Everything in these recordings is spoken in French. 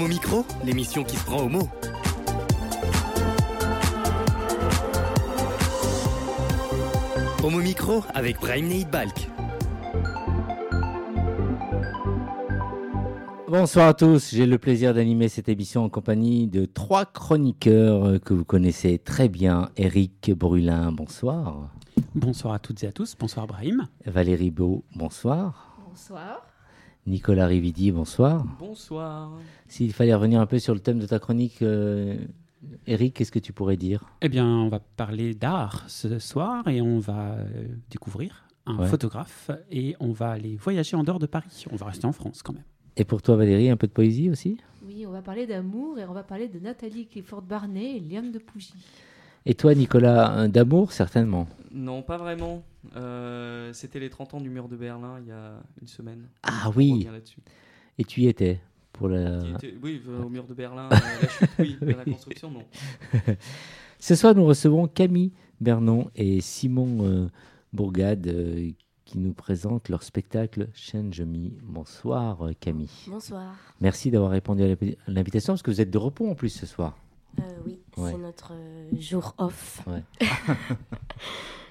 Homo Micro, l'émission qui se prend au mot. Homo Micro avec Brahim Neid Balk. Bonsoir à tous, j'ai le plaisir d'animer cette émission en compagnie de trois chroniqueurs que vous connaissez très bien. Eric Brulin, bonsoir. Bonsoir à toutes et à tous, bonsoir Brahim. Valérie Beau, bonsoir. Bonsoir. Nicolas Rividi, bonsoir. Bonsoir. S'il fallait revenir un peu sur le thème de ta chronique, euh, Eric, qu'est-ce que tu pourrais dire? Eh bien, on va parler d'art ce soir et on va euh, découvrir un Ouais. photographe et on va aller voyager en dehors de Paris. On va rester en France quand même. Et pour toi Valérie, un peu de poésie aussi? Oui, on va parler d'amour et on va parler de Nathalie Clifford Barnet et Liane de Pougy. Et toi Nicolas, d'amour certainement Non, pas vraiment. Euh, C'était les 30 ans du mur de Berlin il y a une semaine. Ah oui, et tu y étais pour la... Était- Oui, euh, au mur de Berlin, euh, la chute, oui, la construction, non. Ce soir, nous recevons Camille Bernon et Simon euh, Bourgade euh, qui nous présentent leur spectacle Change Me. Bonsoir Camille. Bonsoir. Merci d'avoir répondu à l'invitation parce que vous êtes de repos en plus ce soir. Euh, oui, Ouais. c'est notre euh, jour off.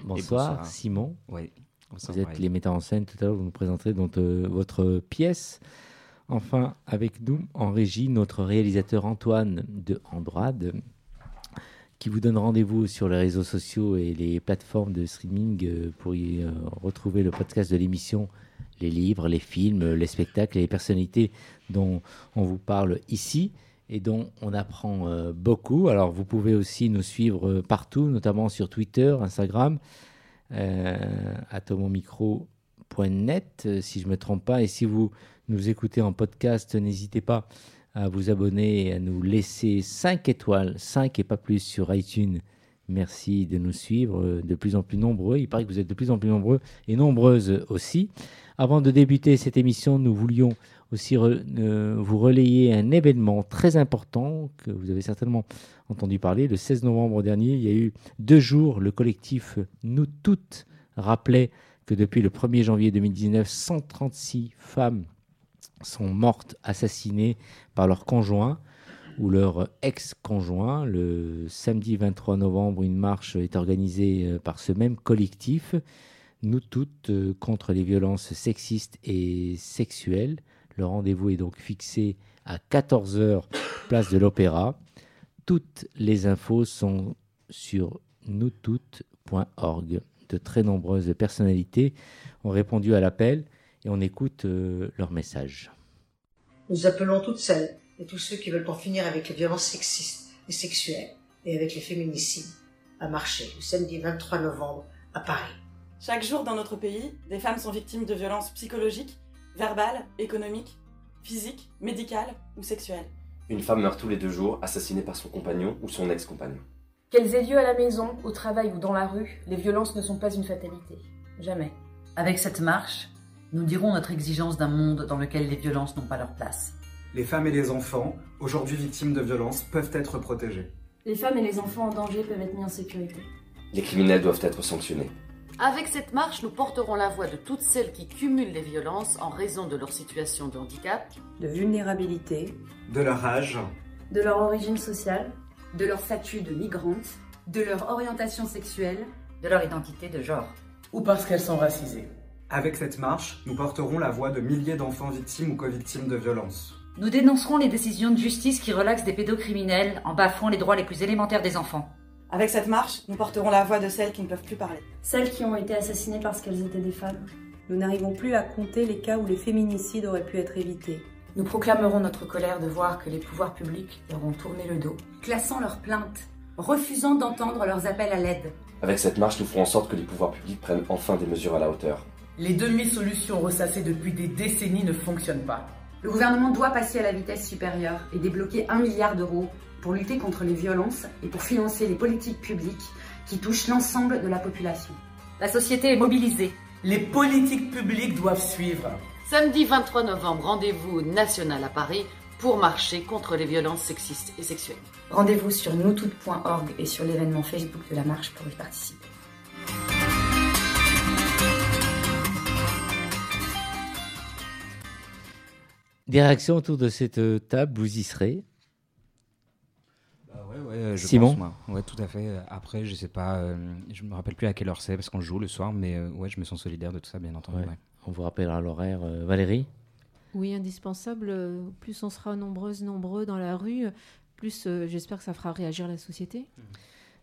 Bonsoir, bonsoir. Simon. Oui. Vous êtes les metteurs en scène. Tout à l'heure, vous nous présenterez donc euh, votre pièce. Enfin, avec nous en régie, notre réalisateur Antoine de Andrade, qui vous donne rendez-vous sur les réseaux sociaux et les plateformes de streaming pour y euh, retrouver le podcast de l'émission, les livres, les films, les spectacles et les personnalités dont on vous parle ici et dont on apprend euh, beaucoup. Alors, vous pouvez aussi nous suivre euh, partout, notamment sur Twitter, Instagram, euh, atomomicro.net, euh, si je ne me trompe pas. Et si vous nous écoutez en podcast, n'hésitez pas à vous abonner et à nous laisser 5 étoiles, 5 et pas plus sur iTunes. Merci de nous suivre de plus en plus nombreux. Il paraît que vous êtes de plus en plus nombreux et nombreuses aussi. Avant de débuter cette émission, nous voulions aussi euh, vous relayer un événement très important que vous avez certainement entendu parler. Le 16 novembre dernier, il y a eu deux jours, le collectif Nous Toutes rappelait que depuis le 1er janvier 2019, 136 femmes sont mortes assassinées par leur conjoint ou leur ex-conjoint. Le samedi 23 novembre, une marche est organisée euh, par ce même collectif, Nous Toutes, euh, contre les violences sexistes et sexuelles. Le rendez-vous est donc fixé à 14h, place de l'Opéra. Toutes les infos sont sur noustoutes.org. De très nombreuses personnalités ont répondu à l'appel et on écoute euh, leur message. Nous appelons toutes celles et tous ceux qui veulent en finir avec les violences sexistes et sexuelles et avec les féminicides à marcher le samedi 23 novembre à Paris. Chaque jour dans notre pays, des femmes sont victimes de violences psychologiques, verbales, économiques, physiques, médicales ou sexuelles. Une femme meurt tous les deux jours, assassinée par son compagnon ou son ex-compagnon. Qu'elles aient lieu à la maison, au travail ou dans la rue, les violences ne sont pas une fatalité. Jamais. Avec cette marche, nous dirons notre exigence d'un monde dans lequel les violences n'ont pas leur place. Les femmes et les enfants, aujourd'hui victimes de violences, peuvent être protégés. Les femmes et les enfants en danger peuvent être mis en sécurité. Les criminels doivent être sanctionnés. Avec cette marche, nous porterons la voix de toutes celles qui cumulent les violences en raison de leur situation de handicap, de vulnérabilité, De leur âge, De leur origine sociale, de leur statut de migrante, de leur orientation sexuelle, de leur identité de genre. ou parce qu'elles sont racisées. avec cette marche, nous porterons la voix de milliers d'enfants victimes ou co-victimes de violences. Nous dénoncerons les décisions de justice qui relaxent des pédocriminels en bafouant les droits les plus élémentaires des enfants. Avec cette marche, nous porterons la voix de celles qui ne peuvent plus parler. celles qui ont été assassinées parce qu'elles étaient des femmes. nous n'arrivons plus à compter les cas où les féminicides auraient pu être évités. nous proclamerons notre colère de voir que les pouvoirs publics leur ont tourné le dos, classant leurs plaintes, refusant d'entendre leurs appels à l'aide. Avec cette marche, nous ferons en sorte que les pouvoirs publics prennent enfin des mesures à la hauteur. Les demi-solutions ressassées depuis des décennies ne fonctionnent pas. Le gouvernement doit passer à la vitesse supérieure et débloquer un milliard d'euros pour lutter contre les violences et pour financer les politiques publiques qui touchent l'ensemble de la population. La société est mobilisée. Les politiques publiques doivent suivre. Samedi 23 novembre, rendez-vous national à Paris pour marcher contre les violences sexistes et sexuelles. Rendez-vous sur noustoutes.org et sur l'événement Facebook de la marche pour y participer. Des réactions autour de cette table, vous y serez ouais, je Simon pense, moi. Ouais, tout à fait. Après, je sais pas, euh, je me rappelle plus à quelle heure c'est parce qu'on joue le soir, mais euh, ouais, je me sens solidaire de tout ça, bien entendu. Ouais. ouais. On vous rappellera l'horaire. euh, Valérie? Oui, indispensable. Plus on sera nombreuses, nombreux dans la rue, plus euh, j'espère que ça fera réagir la société.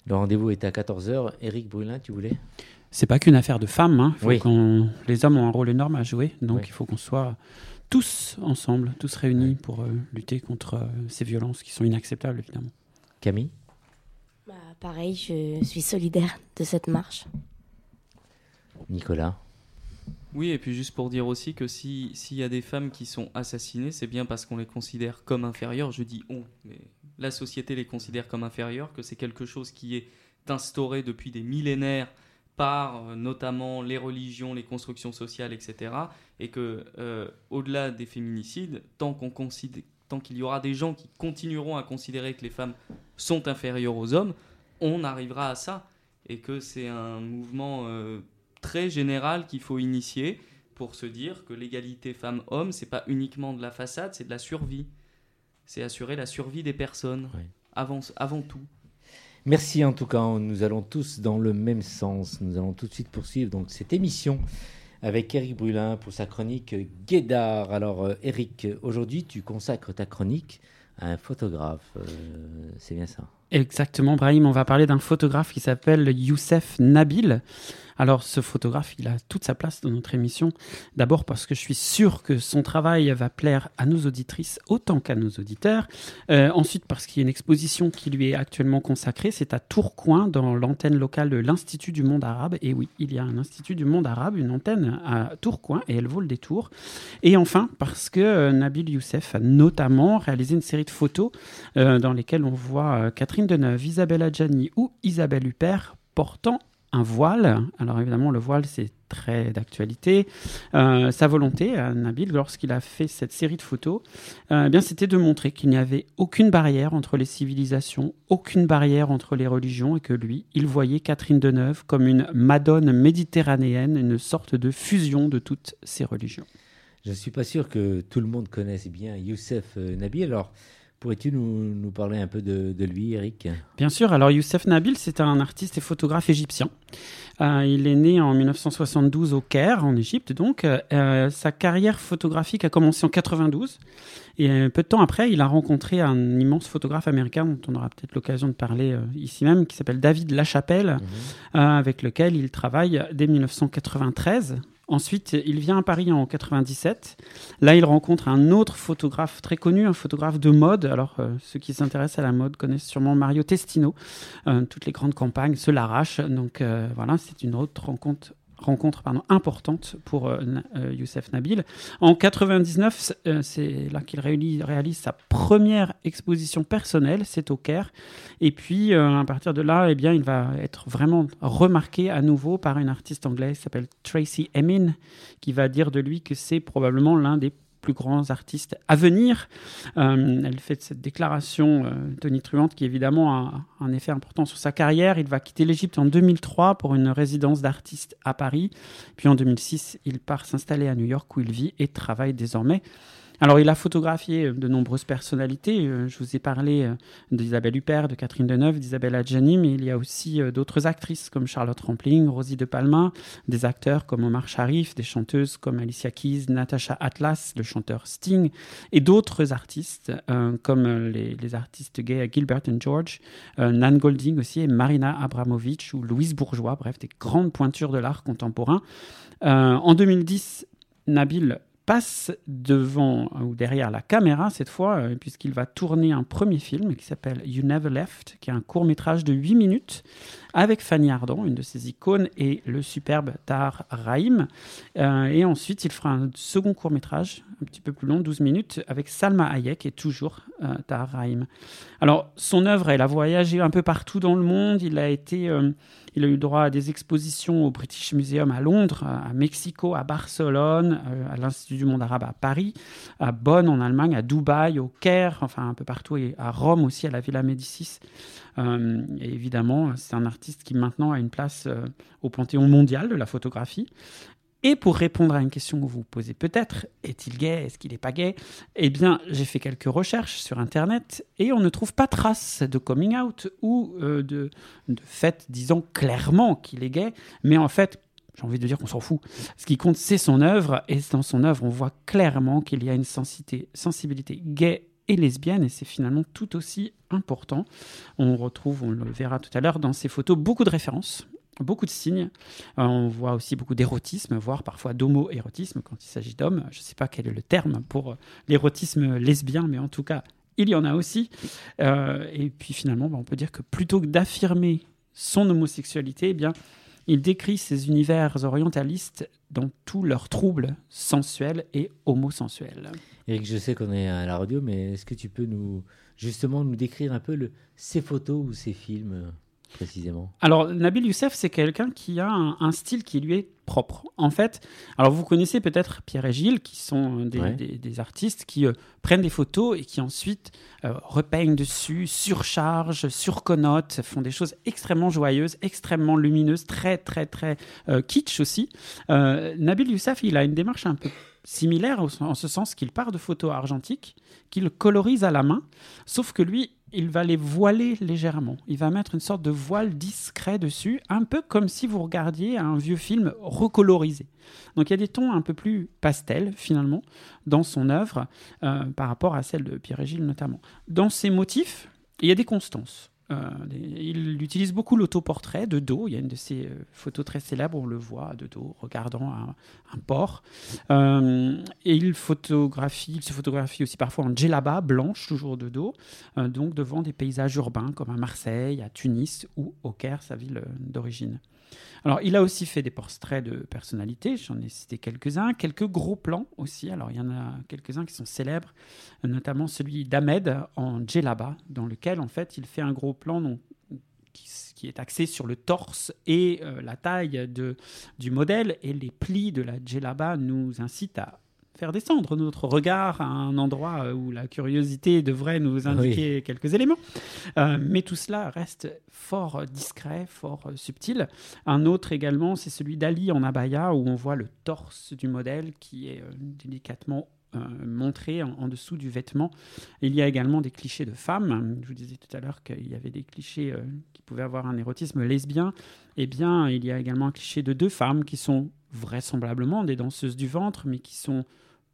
Le rendez-vous est à 14h. Éric Brulin, tu voulais? C'est pas qu'une affaire de femmes. hein. Faut Oui. qu'on- Les hommes ont un rôle énorme à jouer, donc Oui. il faut qu'on soit tous ensemble, tous réunis pour euh, lutter contre euh, ces violences qui sont inacceptables, évidemment. Camille Bah, pareil, je suis solidaire de cette marche. Nicolas Oui, et puis juste pour dire aussi que si- s'il y a des femmes qui sont assassinées, c'est bien parce qu'on les considère comme inférieures. Je dis on, mais la société les considère comme inférieures, que c'est quelque chose qui est instauré depuis des millénaires par euh, notamment les religions, les constructions sociales, etc. Et que euh, au-delà des féminicides, tant qu'on considère tant qu'il y aura des gens qui continueront à considérer que les femmes sont inférieures aux hommes, on arrivera à ça. Et que c'est un mouvement euh, très général qu'il faut initier pour se dire que l'égalité femmes-hommes, c'est pas uniquement de la façade, c'est de la survie. C'est assurer la survie des personnes avant, avant tout. Merci en tout cas, nous allons tous dans le même sens. Nous allons tout de suite poursuivre donc cette émission avec Eric Brulin pour sa chronique Guédard. Alors euh, Eric, aujourd'hui tu consacres ta chronique à un photographe, euh, c'est bien ça? Exactement, Brahim. On va parler d'un photographe qui s'appelle Youssef Nabil. Alors, ce photographe, il a toute sa place dans notre émission. D'abord parce que je suis sûr que son travail va plaire à nos auditrices autant qu'à nos auditeurs. Euh, ensuite, parce qu'il y a une exposition qui lui est actuellement consacrée. C'est à Tourcoing, dans l'antenne locale de l'Institut du monde arabe. Et oui, il y a un Institut du monde arabe, une antenne à Tourcoing, et elle vaut le détour. Et enfin, parce que euh, Nabil Youssef a notamment réalisé une série de photos euh, dans lesquelles on voit Catherine Deneuve, Isabelle Adjani ou Isabelle Huppert portant un voile. Alors évidemment, le voile, c'est très d'actualité. Euh, sa volonté, à Nabil, lorsqu'il a fait cette série de photos, euh, eh bien, c'était de montrer qu'il n'y avait aucune barrière entre les civilisations, aucune barrière entre les religions, et que lui, il voyait Catherine Deneuve comme une Madone méditerranéenne, une sorte de fusion de toutes ces religions. Je ne suis pas sûr que tout le monde connaisse bien Youssef euh, Nabil. Alors, pourrais-tu nous, nous parler un peu de, de lui, Eric? Bien sûr, alors Youssef Nabil, c'est un artiste et photographe égyptien. Euh, il est né en 1972 au Caire, en Égypte, donc. Euh, sa carrière photographique a commencé en 92. Et euh, peu de temps après, il a rencontré un immense photographe américain dont on aura peut-être l'occasion de parler euh, ici même, qui s'appelle David Lachapelle, euh, avec lequel il travaille dès 1993. Ensuite, il vient à Paris en 97. Là, il rencontre un autre photographe très connu, un photographe de mode. Alors, euh, ceux qui s'intéressent à la mode connaissent sûrement Mario Testino. Euh, toutes les grandes campagnes se l'arrachent. Donc, euh, voilà, c'est une autre rencontre rencontre pardon, importante pour euh, euh, Youssef Nabil. En 99, euh, c'est là qu'il réalise, sa première exposition personnelle, c'est au Caire. Et puis, à partir de là, eh bien, il va être vraiment remarqué à nouveau par une artiste anglaise qui s'appelle Tracy Emin, qui va dire de lui que c'est probablement l'un des plus grands artistes à venir. Euh, elle fait cette déclaration euh, tonitruante qui évidemment a un effet important sur sa carrière. Il va quitter l'Égypte en 2003 pour une résidence d'artiste à Paris. Puis en 2006, il part s'installer à New York où il vit et travaille désormais. Alors, il a photographié de nombreuses personnalités. Euh, Je vous ai parlé euh, d'Isabelle Huppert, de Catherine Deneuve, d'Isabelle Adjani, mais il y a aussi euh, d'autres actrices comme Charlotte Rampling, Rosie de Palma, des acteurs comme Omar Sharif, des chanteuses comme Alicia Keys, Natasha Atlas, le chanteur Sting, et d'autres artistes euh, comme les, artistes gays Gilbert and George, euh, Nan Golding aussi, et Marina Abramovic ou Louise Bourgeois, bref, des grandes pointures de l'art contemporain. Euh, en 2010, Nabil passe devant ou derrière la caméra cette fois, euh, puisqu'il va tourner un premier film qui s'appelle You Never Left, qui est un court métrage de 8 minutes avec Fanny Ardant, une de ses icônes, et le superbe Tahar Rahim. Euh, et ensuite, il fera un second court métrage, un petit peu plus long, 12 minutes, avec Salma Hayek et toujours euh, Tahar. Alors, son œuvre, elle a voyagé un peu partout dans le monde. Il a été. Euh, il a eu droit à des expositions au British Museum à Londres, à Mexico, à Barcelone, euh, à l'Institut du monde arabe à Paris, à Bonn en Allemagne, à Dubaï, au Caire, enfin un peu partout, et à Rome aussi, à la Villa Médicis. Euh, et évidemment, c'est un artiste qui maintenant a une place euh, au panthéon mondial de la photographie. Et pour répondre à une question que vous vous posez peut-être, est-il gay Est-ce qu'il n'est pas gay? Eh bien, j'ai fait quelques recherches sur Internet et on ne trouve pas trace de coming out ou euh, de, fait disant clairement qu'il est gay. Mais en fait, j'ai envie de dire qu'on s'en fout. Ce qui compte, c'est son œuvre. Et dans son œuvre, on voit clairement qu'il y a une sensibilité, sensibilité gay et lesbienne, et c'est finalement tout aussi important. On retrouve, on le verra tout à l'heure, dans ces photos, beaucoup de références, beaucoup de signes. Euh, on voit aussi beaucoup d'érotisme, voire parfois d'homo-érotisme quand il s'agit d'hommes. Je ne sais pas quel est le terme pour l'érotisme lesbien, mais en tout cas, il y en a aussi. Euh, et puis finalement, bah, on peut dire que plutôt que d'affirmer son homosexualité, eh bien, il décrit ces univers orientalistes dans tous leurs troubles sensuels et homosensuels. Eric, je sais qu'on est à la radio, mais est-ce que tu peux nous justement nous décrire un peu ces photos ou ces films? euh, précisément Alors, Nabil Youssef, c'est quelqu'un qui a un, un, style qui lui est propre. En fait, alors vous connaissez peut-être Pierre et Gilles, qui sont des, Ouais. des- des artistes qui euh, prennent des photos et qui ensuite euh, repeignent dessus, surchargent, surconnotent, font des choses extrêmement joyeuses, extrêmement lumineuses, très, très, très euh, kitsch aussi. Euh, Nabil Youssef, il a une démarche un peu similaire en ce sens qu'il part de photos argentiques, qu'il colorise à la main, sauf que lui, il va les voiler légèrement. Il va mettre une sorte de voile discret dessus, un peu comme si vous regardiez un vieux film recolorisé. Donc il y a des tons un peu plus pastels finalement dans son œuvre euh, par rapport à celle de Pierre et Gilles notamment. Dans ses motifs, il y a des constances. Euh, il utilise beaucoup l'autoportrait de dos. Il y a une de ses euh, photos très célèbres, on le voit de dos, regardant un, port. Euh, et il photographie, se photographie aussi parfois en djellaba, blanche, toujours de dos, donc devant des paysages urbains comme à Marseille, à Tunis ou au Caire, sa ville d'origine. Alors, il a aussi fait des portraits de personnalités, j'en ai cité quelques-uns, quelques gros plans aussi. Alors, il y en a quelques-uns qui sont célèbres, notamment celui d'Ahmed en djellaba, dans lequel, en fait, il fait un gros plan qui, est axé sur le torse et euh, la taille du modèle, et les plis de la djellaba nous incitent à faire descendre notre regard à un endroit euh, où la curiosité devrait nous indiquer quelques éléments. Euh, mais tout cela reste fort discret, fort euh, subtil. Un autre également, c'est celui d'Ali en abaya, où on voit le torse du modèle qui est délicatement euh, montré en, en dessous du vêtement. Il y a également des clichés de femmes. Je vous disais tout à l'heure qu'il y avait des clichés euh, qui pouvaient avoir un érotisme lesbien. Eh bien, il y a également un cliché de deux femmes qui sont vraisemblablement des danseuses du ventre, mais qui sont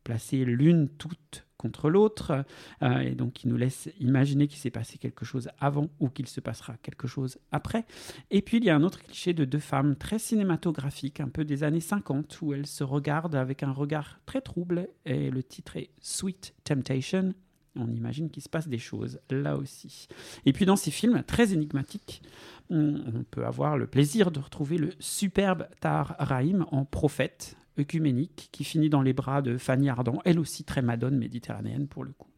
placées l'une toute contre l'autre, euh, et donc qui nous laisse imaginer qu'il s'est passé quelque chose avant ou qu'il se passera quelque chose après. Et puis il y a un autre cliché de deux femmes très cinématographiques, un peu des années 50, où elles se regardent avec un regard très trouble, et le titre est Sweet Temptation. On imagine qu'il se passe des choses là aussi. Et puis dans ces films très énigmatiques, on, on peut avoir le plaisir de retrouver le superbe Tahar Rahim en prophète œcuménique qui finit dans les bras de Fanny Ardant, elle aussi très madone méditerranéenne pour le coup.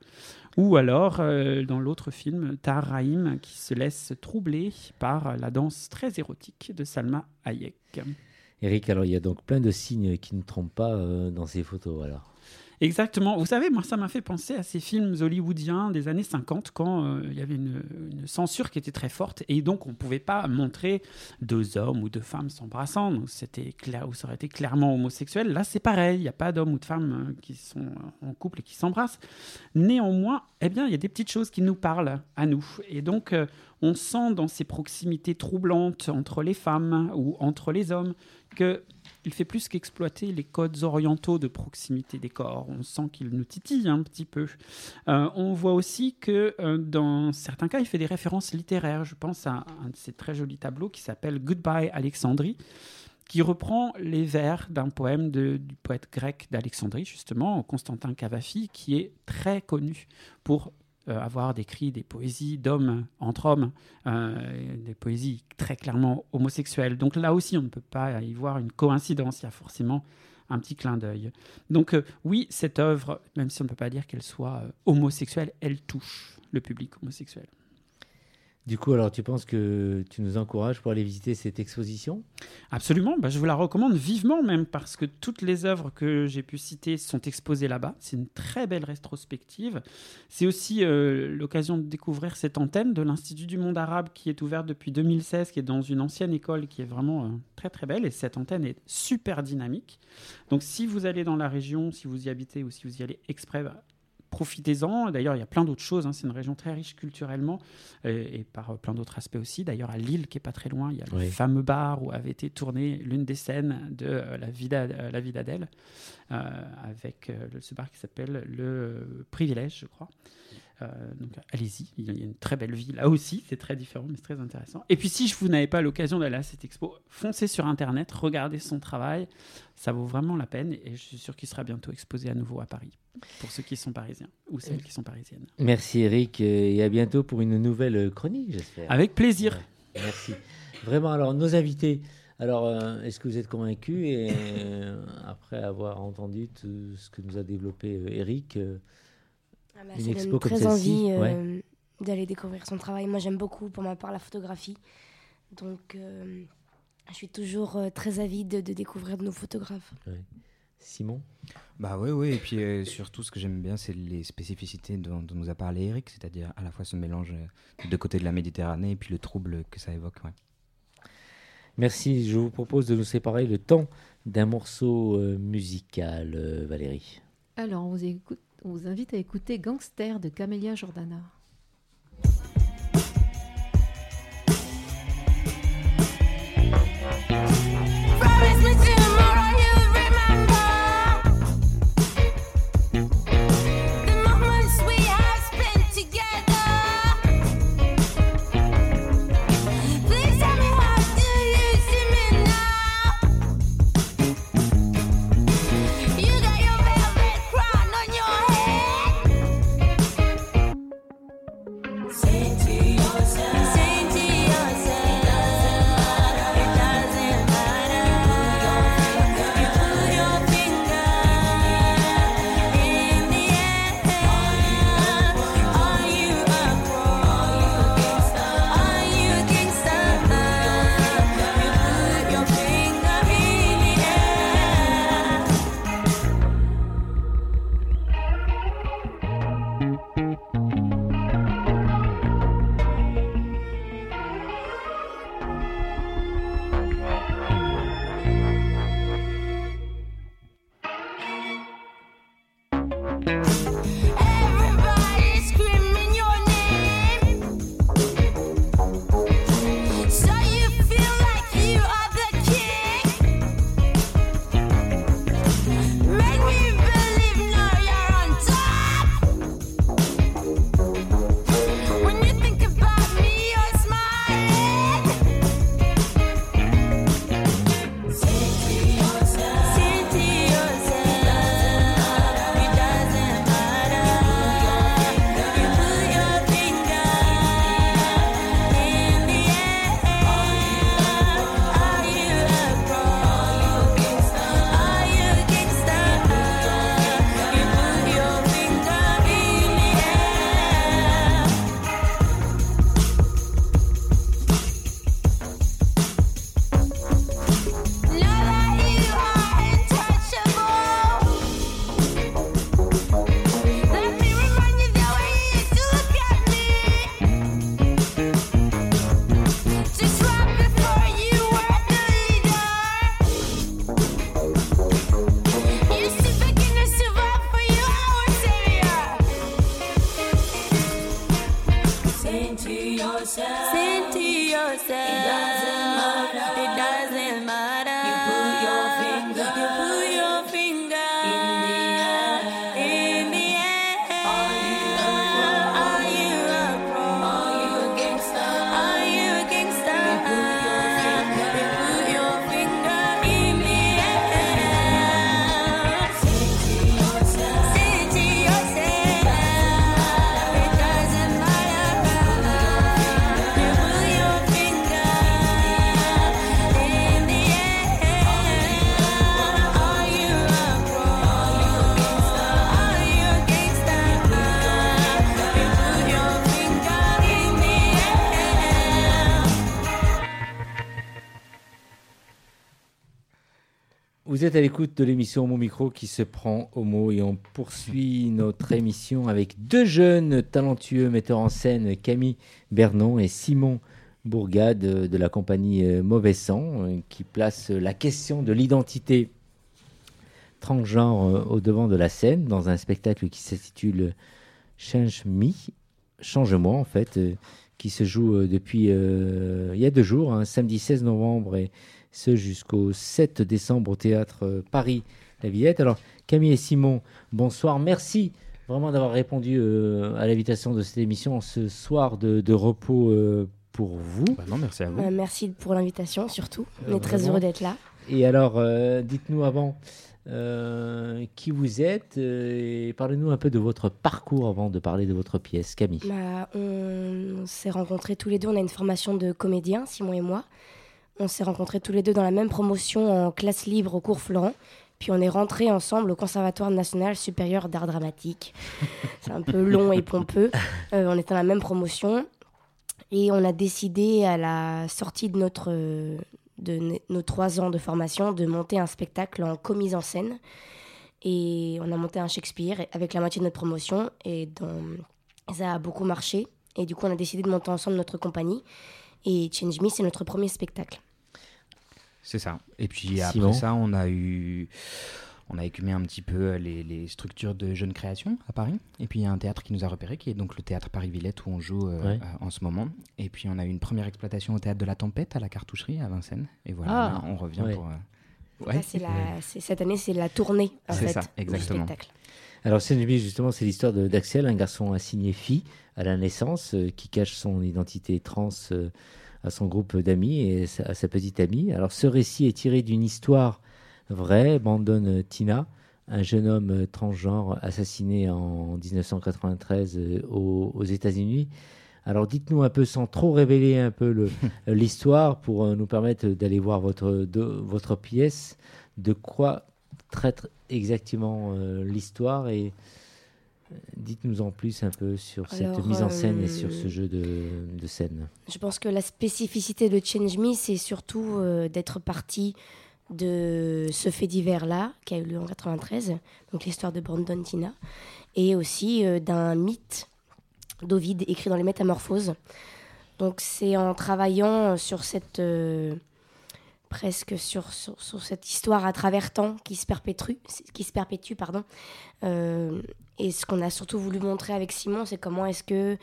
Ou alors, euh, dans l'autre film, Tahar qui se laisse troubler par la danse très érotique de Salma Hayek. Eric, alors il y a donc plein de signes qui ne trompent pas euh, dans ces photos. Alors. Exactement. Vous savez, moi, ça m'a fait penser à ces films hollywoodiens des années 50 quand euh, il y avait une, censure qui était très forte et donc on ne pouvait pas montrer deux hommes ou deux femmes s'embrassant. Donc clair, ou ça aurait été clairement homosexuel. Là, c'est pareil. Il n'y a pas d'hommes ou de femmes euh, qui sont en couple et qui s'embrassent. Néanmoins, eh bien, il y a des petites choses qui nous parlent à nous. Et donc, euh, on sent dans ces proximités troublantes entre les femmes ou entre les hommes que il fait plus qu'exploiter les codes orientaux de proximité des corps. On sent qu'il nous titille un petit peu. Euh, on voit aussi que euh, dans certains cas, il fait des références littéraires. Je pense à un de ces très jolis tableaux qui s'appelle Goodbye Alexandrie qui reprend les vers d'un poème du poète grec d'Alexandrie, justement, Constantin Cavafi, qui est très connu pour euh, avoir décrit des poésies d'hommes entre hommes, euh, des poésies très clairement homosexuelles. Donc là aussi, on ne peut pas y voir une coïncidence, il y a forcément un petit clin d'œil. Donc euh, oui, cette œuvre, même si on ne peut pas dire qu'elle soit homosexuelle, elle touche le public homosexuel. Du coup, alors tu penses que tu nous encourages pour aller visiter cette exposition? Absolument, bah, je vous la recommande vivement même parce que toutes les œuvres que j'ai pu citer sont exposées là-bas. C'est une très belle rétrospective. C'est aussi euh, l'occasion de découvrir cette antenne de l'Institut du monde arabe qui est ouverte depuis 2016, qui est dans une ancienne école qui est vraiment euh, très très belle et cette antenne est super dynamique. Donc si vous allez dans la région, si vous y habitez ou si vous y allez exprès, bah, profitez-en. D'ailleurs, il y a plein d'autres choses. hein. C'est une région très riche culturellement euh, et par euh, plein d'autres aspects aussi. D'ailleurs, à Lille, qui est pas très loin, il y a le fameux bar où avait été tournée l'une des scènes de euh, la vie d'A- euh, la avec ce bar qui s'appelle le Privilège, je crois. Euh, donc allez-y, il y a une très belle vie là aussi, c'est très différent mais c'est très intéressant. Et puis si vous n'avez pas l'occasion d'aller à cette expo, foncez sur internet, regardez son travail, ça vaut vraiment la peine et je suis sûr qu'il sera bientôt exposé à nouveau à Paris pour ceux qui sont parisiens ou celles qui sont parisiennes. Merci Eric et à bientôt pour une nouvelle chronique, j'espère. Avec plaisir. Merci. Vraiment, alors nos invités, alors euh, est-ce que vous êtes convaincus et euh, après avoir entendu tout ce que nous a développé euh, Eric, Ah bah, une ça expo donne comme très envie euh, ouais. d'aller découvrir son travail. Moi, j'aime beaucoup, pour ma part, la photographie. Donc, euh, je suis toujours euh, très avide de, découvrir de nos photographes. Ouais. Simon? Bah ouais, ouais, et puis euh, surtout ce que j'aime bien, c'est les spécificités dont, dont nous a parlé Eric, c'est-à-dire à la fois ce mélange des deux côtés de la Méditerranée et puis le trouble que ça évoque. Ouais. Merci, je vous propose de nous séparer le temps d'un morceau euh, musical, euh, Valérie. Alors, on vous, écoute- on vous invite à écouter Gangster de Camélia Jordana. L'écoute de l'émission Mon Micro qui se prend au mot et on poursuit notre émission avec deux jeunes talentueux metteurs en scène, Camille Bernon et Simon Bourgade de la compagnie euh, Mauvais Sang, euh, qui placent la question de l'identité transgenre euh, au devant de la scène dans un spectacle qui s'intitule Change Me, Change-moi en fait, qui se joue depuis il y a deux jours, hein, samedi 16 novembre et ce jusqu'au 7 décembre au théâtre euh, Paris La Villette. Alors Camille et Simon, bonsoir, merci vraiment d'avoir répondu euh, à l'invitation de cette émission ce soir de, de repos euh, pour vous. non, merci à Euh, merci pour l'invitation, surtout. On Euh, est très heureux d'être là. Et alors, euh, dites-nous avant euh, qui vous êtes euh, et parlez-nous un peu de votre parcours avant de parler de votre pièce, Camille. Bah, on s'est rencontrés tous les deux. On a une formation de comédien, Simon et moi. On s'est rencontrés tous les deux dans la même promotion en classe libre au cours Florent. Puis on est rentrés ensemble au Conservatoire national supérieur d'art dramatique. C'est un peu long et pompeux. Euh, on était dans la même promotion. Et on a décidé à la sortie de notre de nos trois ans de formation de monter un spectacle en commise en scène. Et on a monté un Shakespeare avec la moitié de notre promotion. Et dans- ça a beaucoup marché. Et du coup, on a décidé de monter ensemble notre compagnie. Et Change Me, c'est notre premier spectacle. C'est ça. Et puis après ça, on a eu. On a écumé un petit peu les, les structures de jeunes créations à Paris. Et puis il y a un théâtre qui nous a repéré, qui est donc le théâtre Paris-Villette où on joue euh, Ouais. euh, en ce moment. Et puis on a eu une première exploitation au théâtre de la Tempête à la Cartoucherie à Vincennes. Et voilà, Ah, on revient ouais. pour. euh, Là, la- cette année, c'est la tournée en fait, ça, du exactement. spectacle. Alors, Saint-Denis, justement, c'est l'histoire de- d'Axel, un garçon assigné fille à la naissance, euh, qui cache son identité trans euh, à son groupe d'amis et à sa petite amie. Alors, ce récit est tiré d'une histoire vraie. Brandon euh, Tina, un jeune homme euh, transgenre assassiné en 1993 euh, aux, aux États-Unis. Alors, dites-nous un peu, sans trop révéler un peu l'histoire, pour nous permettre d'aller voir votre, de- votre pièce, de quoi traite exactement euh, l'histoire et dites-nous en plus un peu sur cette mise en scène et euh, sur ce jeu de, de scène. Je pense que la spécificité de Change Me, c'est surtout euh, d'être parti de ce fait divers-là, qui a eu lieu en 93, donc l'histoire de Brandon Tina, et aussi euh, d'un mythe d'Ovide écrit dans les Métamorphoses. Donc c'est en travaillant sur cette euh, presque sur, sur, sur cette histoire à travers temps qui se perpétue, qui se perpétue pardon. Euh, et ce qu'on a surtout voulu montrer avec Simon, c'est comment est-ce que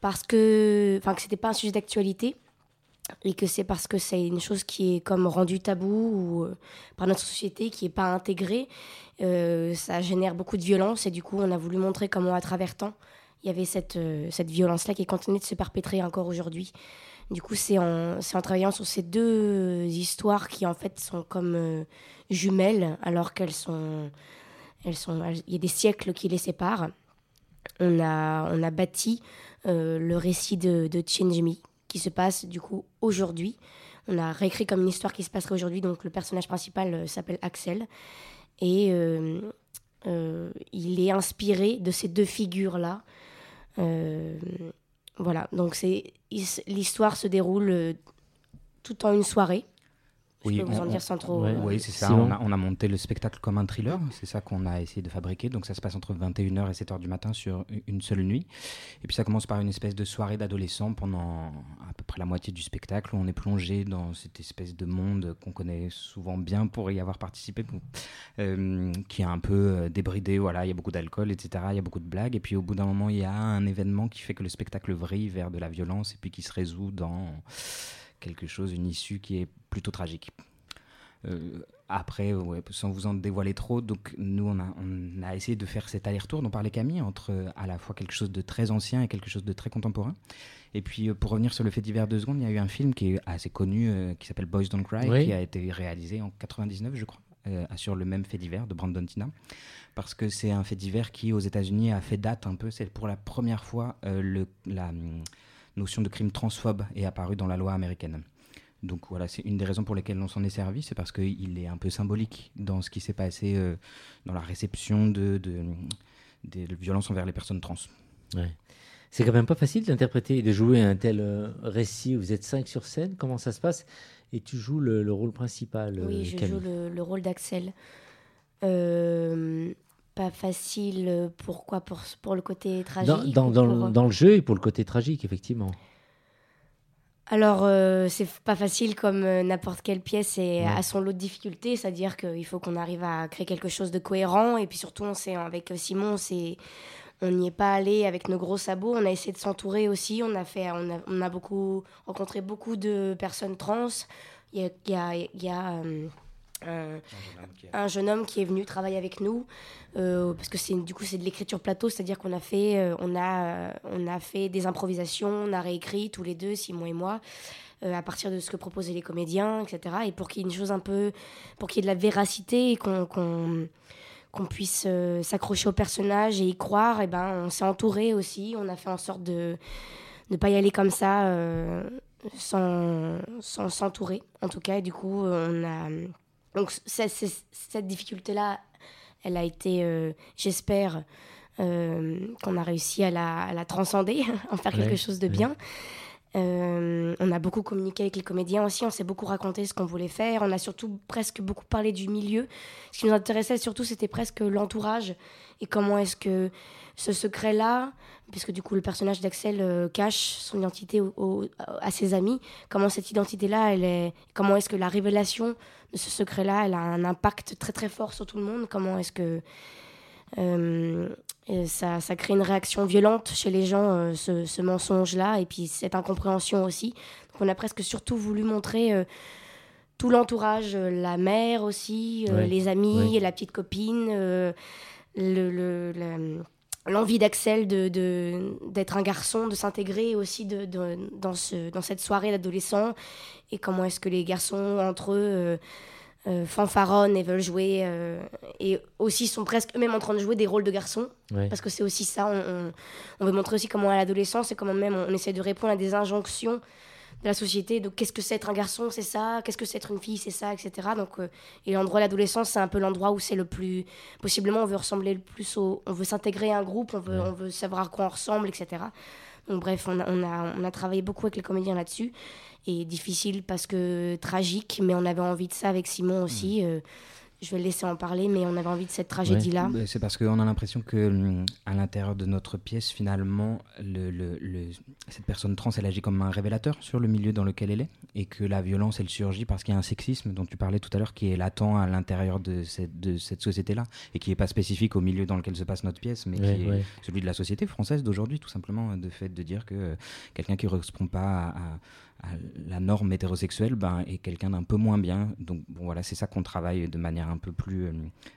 parce que enfin que c'était pas un sujet d'actualité et que c'est parce que c'est une chose qui est comme rendue tabou ou euh, par notre société qui est pas intégrée, euh, ça génère beaucoup de violence et du coup on a voulu montrer comment à travers temps il y avait cette, cette violence-là qui est continuée de se perpétrer encore aujourd'hui. Du coup, c'est en, travaillant sur ces deux histoires qui, en fait, sont comme euh, jumelles, alors qu'elles sont... Elles sont il y a des siècles qui les séparent. On a, on a bâti euh, le récit de, de qui se passe, du coup, aujourd'hui. On a réécrit comme une histoire qui se passerait aujourd'hui, donc le personnage principal euh, s'appelle Axel. Et il est inspiré de ces deux figures-là. Voilà, donc c'est is- l'histoire se déroule euh, tout en une soirée. Je peux vous en dire sans trop. euh, Oui, c'est ça. On a, on a monté le spectacle comme un thriller. C'est ça qu'on a essayé de fabriquer. Donc ça se passe entre 21h et 7h du matin sur une seule nuit. Et puis ça commence par une espèce de soirée d'adolescents pendant à peu près la moitié du spectacle où on est plongé dans cette espèce de monde qu'on connaît souvent bien pour y avoir participé, euh, qui est un peu euh, débridé. Voilà, il y a beaucoup d'alcool, etc. Il y a beaucoup de blagues. Et puis au bout d'un moment, il y a un événement qui fait que le spectacle vrille vers de la violence et puis qui se résout dans quelque chose, une issue qui est plutôt tragique. Euh, après, ouais, sans vous en dévoiler trop, donc nous on a, on a essayé de faire cet aller-retour dont parlait Camille entre euh, à la fois quelque chose de très ancien et quelque chose de très contemporain. Et puis euh, pour revenir sur le fait divers deux secondes, il y a eu un film qui est assez connu euh, qui s'appelle Boys Don't Cry, Oui. qui a été réalisé en 99, je crois, euh, sur le même fait divers de Brandon Tina, parce que c'est un fait divers qui aux États-Unis a fait date un peu. C'est pour la première fois le, la notion de crime transphobe est apparue dans la loi américaine. Donc voilà, c'est une des raisons pour lesquelles on s'en est servi, c'est parce qu'il est un peu symbolique dans ce qui s'est passé euh, dans la réception de, de, des violences envers les personnes trans. Ouais. C'est quand même pas facile d'interpréter et de jouer un tel euh, récit. Vous êtes cinq sur scène, comment ça se passe? Et tu joues le, le rôle principal. Oui, euh, je Camille. joue le, le rôle d'Axel. Pas facile, euh, pourquoi pour, pour le côté tragique Dans, pour, euh, dans le jeu et pour le côté tragique, effectivement. Alors, euh, c'est pas facile comme n'importe quelle pièce et Ouais. à son lot de difficultés, c'est-à-dire qu'il faut qu'on arrive à créer quelque chose de cohérent et puis surtout, on s'est, avec Simon, c'est on n'y est pas allé avec nos gros sabots, on a essayé de s'entourer aussi, on a, fait, on a, on a beaucoup, rencontré beaucoup de personnes trans, il y a, il y a, il y a, euh, un, un jeune homme qui est venu travailler avec nous euh, parce que c'est du coup c'est de l'écriture plateau c'est-à-dire qu'on a fait euh, on a euh, on a fait des improvisations on a réécrit tous les deux Simon et moi à partir de ce que proposaient les comédiens etc et pour qu'il y ait une chose un peu pour qu'il y ait de la véracité et qu'on qu'on puisse s'accrocher au personnage et y croire et ben on s'est entouré aussi on a fait en sorte de ne pas y aller comme ça sans s'entourer en tout cas et du coup on a donc cette difficulté là elle a été euh, j'espère euh, qu'on a réussi à la, à la transcender en faire quelque chose de ouais. Euh, on a beaucoup communiqué avec les comédiens aussi, on s'est beaucoup raconté ce qu'on voulait faire. On a surtout presque beaucoup parlé du milieu. Ce qui nous intéressait surtout, c'était presque l'entourage et comment est-ce que ce secret-là, puisque du coup le personnage d'Axel euh, cache son identité à ses amis, comment cette identité-là, elle est, comment est-ce que la révélation de ce secret-là, elle a un impact très très fort sur tout le monde. Comment est-ce que euh, et ça, ça crée une réaction violente chez les gens, euh, ce, ce mensonge-là, et puis cette incompréhension aussi. Donc on a presque surtout voulu montrer euh, tout l'entourage, euh, la mère aussi, Ouais, les amis, ouais. la petite copine, euh, le, l'envie d'Axel de, de- d'être un garçon, de s'intégrer aussi de, de- dans, ce, dans cette soirée d'adolescents, et comment est-ce que les garçons, entre eux, euh, fanfaronnent et veulent jouer, euh, et aussi sont presque eux-mêmes en train de jouer des rôles de garçons, Ouais. parce que c'est aussi ça, on, on- on veut montrer aussi comment à l'adolescence, et comment même on, essaie de répondre à des injonctions de la société, donc qu'est-ce que c'est être un garçon, c'est ça, qu'est-ce que c'est être une fille, c'est ça, etc. Donc, euh, et l'endroit de l'adolescence, c'est un peu l'endroit où c'est le plus, possiblement on veut ressembler le plus au, on veut s'intégrer à un groupe, on veut, on veut savoir à quoi on ressemble, etc. Donc bref, on a, on a, on a travaillé beaucoup avec les comédiens là-dessus, et difficile parce que tragique, mais on avait envie de ça avec Simon aussi. euh, je vais le laisser en parler, mais on avait envie de cette tragédie-là. C'est parce qu'on a l'impression que hum, à l'intérieur de notre pièce, finalement, le, le- le- cette personne trans, elle agit comme un révélateur sur le milieu dans lequel elle est, et que la violence, elle surgit parce qu'il y a un sexisme dont tu parlais tout à l'heure qui est latent à l'intérieur de cette, de cette société-là, et qui n'est pas spécifique au milieu dans lequel se passe notre pièce, mais Ouais, qui est celui de la société française d'aujourd'hui, tout simplement, de fait de dire que euh, quelqu'un qui ne correspond pas à la norme hétérosexuelle ben, est quelqu'un d'un peu moins bien. Donc bon, voilà, c'est ça qu'on travaille de manière un peu plus euh,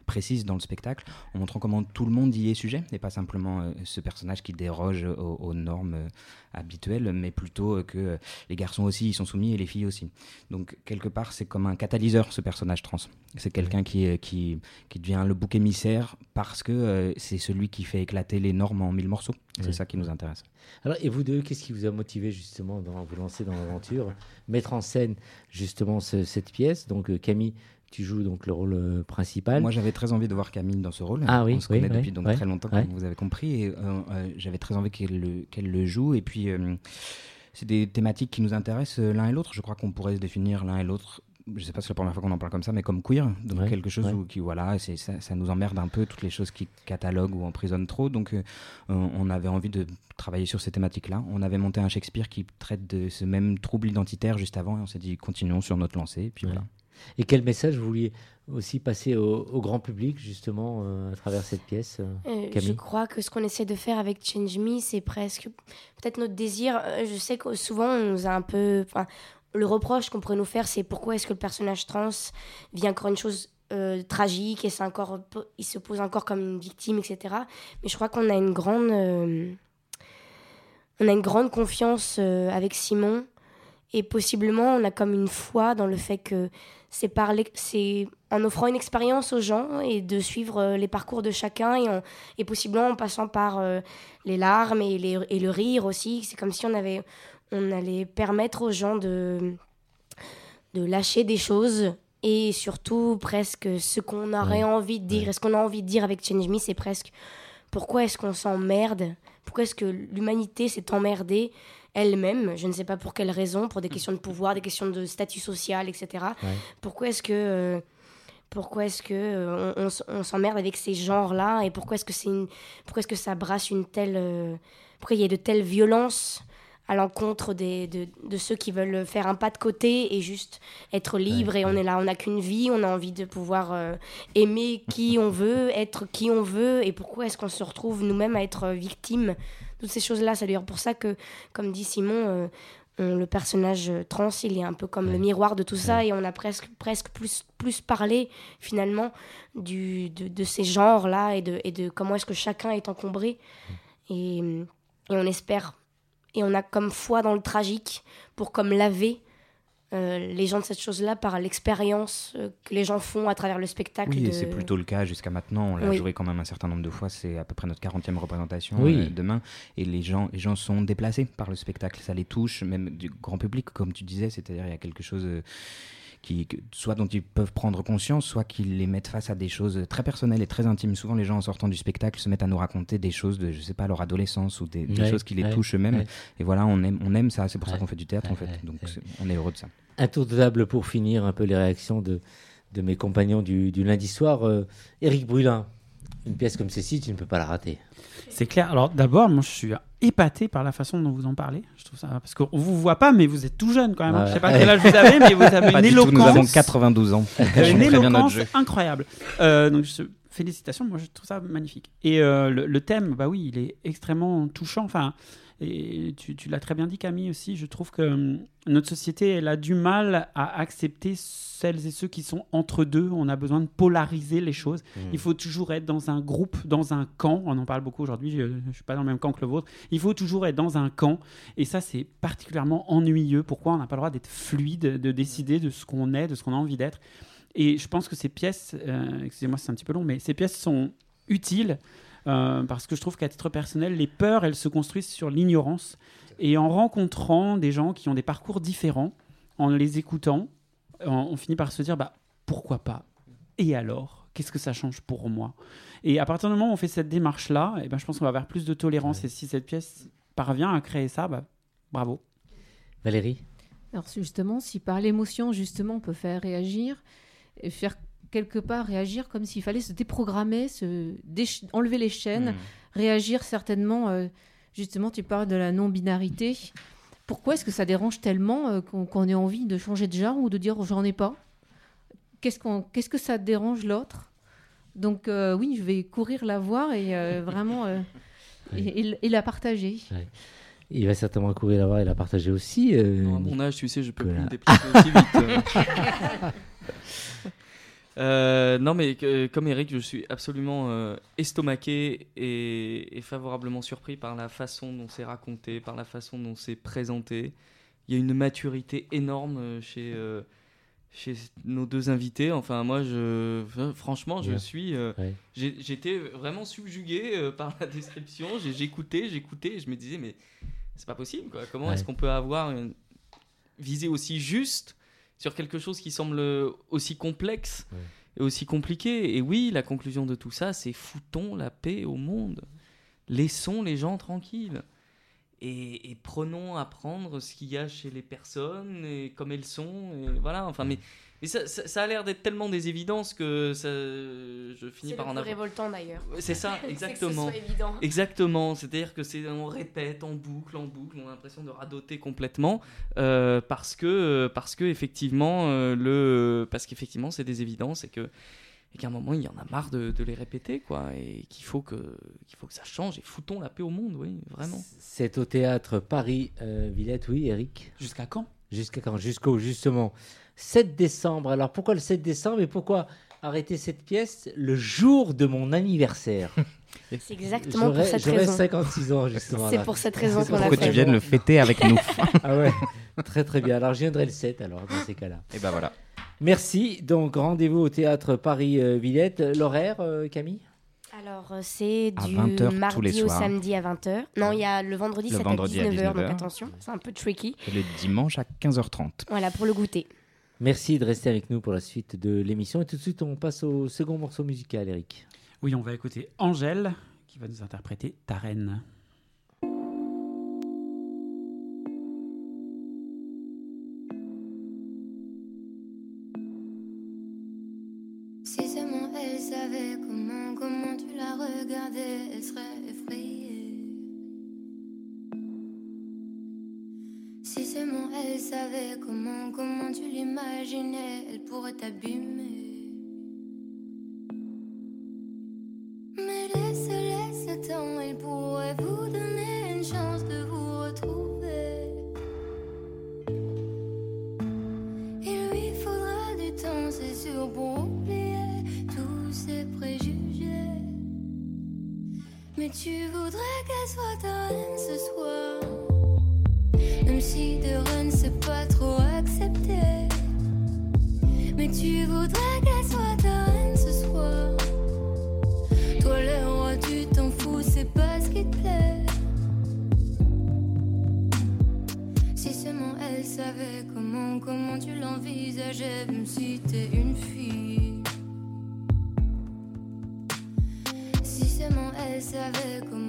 précise dans le spectacle, en montrant comment tout le monde y est sujet, et pas simplement euh, ce personnage qui déroge aux, normes euh, habituelles, mais plutôt que les garçons aussi y sont soumis et les filles aussi. Donc quelque part, c'est comme un catalyseur, ce personnage trans. C'est quelqu'un qui, qui, qui devient le bouc émissaire parce que c'est celui qui fait éclater les normes en mille morceaux. C'est ça qui nous intéresse. Alors, et vous deux, qu'est-ce qui vous a motivé justement dans vous lancer dans l'aventure, mettre en scène justement ce- cette pièce? Donc euh, Camille, tu joues donc le rôle euh, principal. Moi, j'avais très envie de voir Camille dans ce rôle. Ah oui, on se oui, connaît oui, depuis donc très longtemps, comme vous avez compris. Et, euh, euh, j'avais très envie qu'elle le, qu'elle le joue. Et puis, euh, c'est des thématiques qui nous intéressent l'un et l'autre. Je crois qu'on pourrait se définir l'un et l'autre. Je sais pas si c'est la première fois qu'on en parle comme ça, mais comme queer. Donc Ouais, quelque chose ouais. où, qui, voilà, c'est, ça, ça nous emmerde un peu toutes les choses qui cataloguent ou emprisonnent trop. Donc, euh, on, avait envie de travailler sur ces thématiques-là. On avait monté un Shakespeare qui traite de ce même trouble identitaire juste avant. Et on s'est dit, continuons sur notre lancée. Et puis Ouais. voilà. Et quel message vous vouliez aussi passer au, au grand public justement euh, à travers cette pièce, euh, je crois que ce qu'on essaie de faire avec Change Me, c'est presque peut-être notre désir. Je sais que souvent on nous a un peu. Le reproche qu'on pourrait nous faire, c'est pourquoi est-ce que le personnage trans vit encore une chose euh, tragique et encore, il se pose encore comme une victime, etc. Mais je crois qu'on a une grande, euh, on a une grande confiance euh, avec Simon et possiblement on a comme une foi dans le fait que c'est c'est en offrant une expérience aux gens et de suivre les parcours de chacun et, et possiblement en passant par les larmes et, les- et le rire aussi. C'est comme si on avait on allait permettre aux gens de de lâcher des choses et surtout presque ce qu'on aurait Ouais. envie de dire. Et ce qu'on a envie de dire avec Change Me, c'est presque pourquoi est-ce qu'on s'emmerde? Pourquoi est-ce que l'humanité s'est emmerdée elle-même? Je ne sais pas pour quelle raison, pour des questions de pouvoir, des questions de statut social, etc. Ouais. Pourquoi est-ce que euh, pourquoi est-ce que euh, on, on s- on s'emmerde avec ces genres-là? Et pourquoi est-ce que c'est une- pourquoi est-ce que ça brasse une telle euh, pourquoi il y a de telles violences? À l'encontre des, de, de ceux qui veulent faire un pas de côté et juste être libre et on est là, on n'a qu'une vie, on a envie de pouvoir euh, aimer qui on veut, être qui on veut et pourquoi est-ce qu'on se retrouve nous-mêmes à être euh, victimes. Toutes ces choses-là. C'est d'ailleurs pour ça que, comme dit Simon, euh, on- le personnage trans, il est un peu comme le miroir de tout ça et on a presque, presque plus, plus parlé finalement du, de, de ces genres-là et de, et de comment est-ce que chacun est encombré. Et, et on espère, et on a comme foi dans le tragique pour comme laver euh, les gens de cette chose-là par l'expérience euh, que les gens font à travers le spectacle. Oui, de... c'est plutôt le cas jusqu'à maintenant. On l'a Oui. joué quand même un certain nombre de fois. C'est à peu près notre 40e représentation Oui. euh, demain. Et les gens, les gens sont déplacés par le spectacle. Ça les touche, même du grand public, comme tu disais. C'est-à-dire, il y a quelque chose. Qui, soit dont ils peuvent prendre conscience, soit qu'ils les mettent face à des choses très personnelles et très intimes. Souvent, les gens en sortant du spectacle se mettent à nous raconter des choses de, je sais pas, leur adolescence ou des, des Ouais, choses qui les ouais, touchent eux-mêmes. ouais. Et voilà, on aime, on aime ça. C'est pour ça qu'on fait du théâtre, en fait. Donc, on est heureux de ça. Un tour de table pour finir un peu les réactions de, de mes compagnons du, du lundi soir. Euh, Éric Brulin, une pièce comme celle-ci, tu ne peux pas la rater. C'est clair. Alors d'abord, moi je suis épaté par la façon dont vous en parlez. Je trouve ça parce qu'on vous voit pas, mais vous êtes tout jeune quand même. hein. Ouais. Je sais pas quel âge vous avez, mais vous avez Pas une du tout, éloquence. nous avons 92 ans. Une éloquence incroyable. Euh, donc je- félicitations, moi je trouve ça magnifique. Et euh, le, le thème, bah oui, il est extrêmement touchant. Enfin, et tu, tu l'as très bien dit Camille aussi. Je trouve que hum, notre société, elle a du mal à accepter celles et ceux qui sont entre deux. On a besoin de polariser les choses. Mmh. Il faut toujours être dans un groupe, dans un camp. On en parle beaucoup aujourd'hui. Je ne suis pas dans le même camp que le vôtre. Il faut toujours être dans un camp. Et ça, c'est particulièrement ennuyeux. Pourquoi on n'a pas le droit d'être fluide, de décider de ce qu'on est, de ce qu'on a envie d'être? Et je pense que ces pièces, euh, excusez-moi, c'est un petit peu long, mais ces pièces sont utiles euh, parce que je trouve qu'à titre personnel, les peurs, elles se construisent sur l'ignorance. Et en rencontrant des gens qui ont des parcours différents, en les écoutant, on, on finit par se dire bah, pourquoi pas? Et alors Qu'est-ce que ça change pour moi? Et à partir du moment où on fait cette démarche-là, eh ben, je pense qu'on va vers plus de tolérance. Et si cette pièce parvient à créer ça, bah, bravo. Valérie? Alors justement, si par l'émotion, justement, on peut faire réagir, et faire quelque part réagir comme s'il fallait se déprogrammer, se enlever les chaînes, Mm. réagir certainement, euh, justement, tu parles de la non-binarité. Pourquoi est-ce que ça dérange tellement euh, qu'on ait envie de changer de genre ou de dire j'en ai pas? Qu'est-ce qu'on, qu'est-ce que ça dérange l'autre? Donc euh, oui, je vais courir la voir et euh, vraiment euh, et, et- et la partager. Ouais. Il va certainement courir la voir et la partager aussi. euh, Non, à mon âge, tu sais, je peux plus me déplacer aussi vite. euh. Non, mais comme Eric, je suis absolument euh, estomaqué et, et favorablement surpris par la façon dont c'est raconté, par la façon dont c'est présenté. Il y a une maturité énorme euh, chez, chez nos deux invités. Enfin, moi, je, franchement, je Ouais. suis. Ouais. J'étais vraiment subjugué par la description. J'écoutais, j'écoutais, et je me disais, mais c'est pas possible, quoi. Comment Ouais. est-ce qu'on peut avoir une visée aussi juste sur quelque chose qui semble aussi complexe et aussi compliqué Et oui, la conclusion de tout ça, c'est foutons la paix au monde. Laissons les gens tranquilles. Et, et prenons à prendre ce qu'il y a chez les personnes et comme elles sont. Et voilà, enfin, mais, mais ça, ça- ça a l'air d'être tellement des évidences que ça, je finis C'est par le en avoir. révoltant, d'ailleurs. C'est ça, C'est que ce exactement. soit évident. Exactement, c'est-à-dire que c'est on répète en boucle, en boucle, on a l'impression de radoter complètement euh, parce que parce que effectivement euh, le parce qu'effectivement c'est des évidences et que et qu'à un moment il y en a marre de, de les répéter quoi et qu'il faut que qu'il faut que ça change et foutons la paix au monde, oui, vraiment. C'est au théâtre Paris euh, Villette, oui, Eric? Jusqu'à quand? Jusqu'à quand? Jusqu'au justement 7 décembre. Alors pourquoi le 7 décembre et pourquoi arrêter cette pièce le jour de mon anniversaire? C'est exactement pour cette raison. 56 ans justement. C'est pour cette raison C'est qu'on pour l'a que fait. tu viennes le fêter avec nous. ah ouais, très très bien. Alors je viendrai le 7 alors dans ces cas-là. Et ben voilà. Merci. Donc rendez-vous au théâtre Paris euh, Villette. L'horaire, euh, Camille? Alors, euh, c'est du 20 heures tous mardi les au soirs. samedi à 20h. Non, il y a le vendredi, Le vendredi à à 19h, 19 donc attention, c'est un peu tricky. Et le dimanche à 15h30. Voilà, pour le goûter. Merci de rester avec nous pour la suite de l'émission. Et tout de suite, on passe au second morceau musical, Eric. Oui, on va écouter Angèle qui va nous interpréter Ta reine. Elle pourrait t'abîmer. Mais laisse, laisse le temps, il pourrait vous donner une chance de vous retrouver. Il lui faudra du temps, c'est sûr, pour oublier tous ses préjugés. Mais tu voudrais qu'elle soit ta reine ce soir. Même si de reine c'est pas trop tu voudrais qu'elle soit ta reine ce soir? Toi le roi, tu t'en fous, c'est pas ce qui te plaît. Si seulement elle savait comment, comment tu l'envisageais, même si t'es une fille. Si seulement elle savait comment,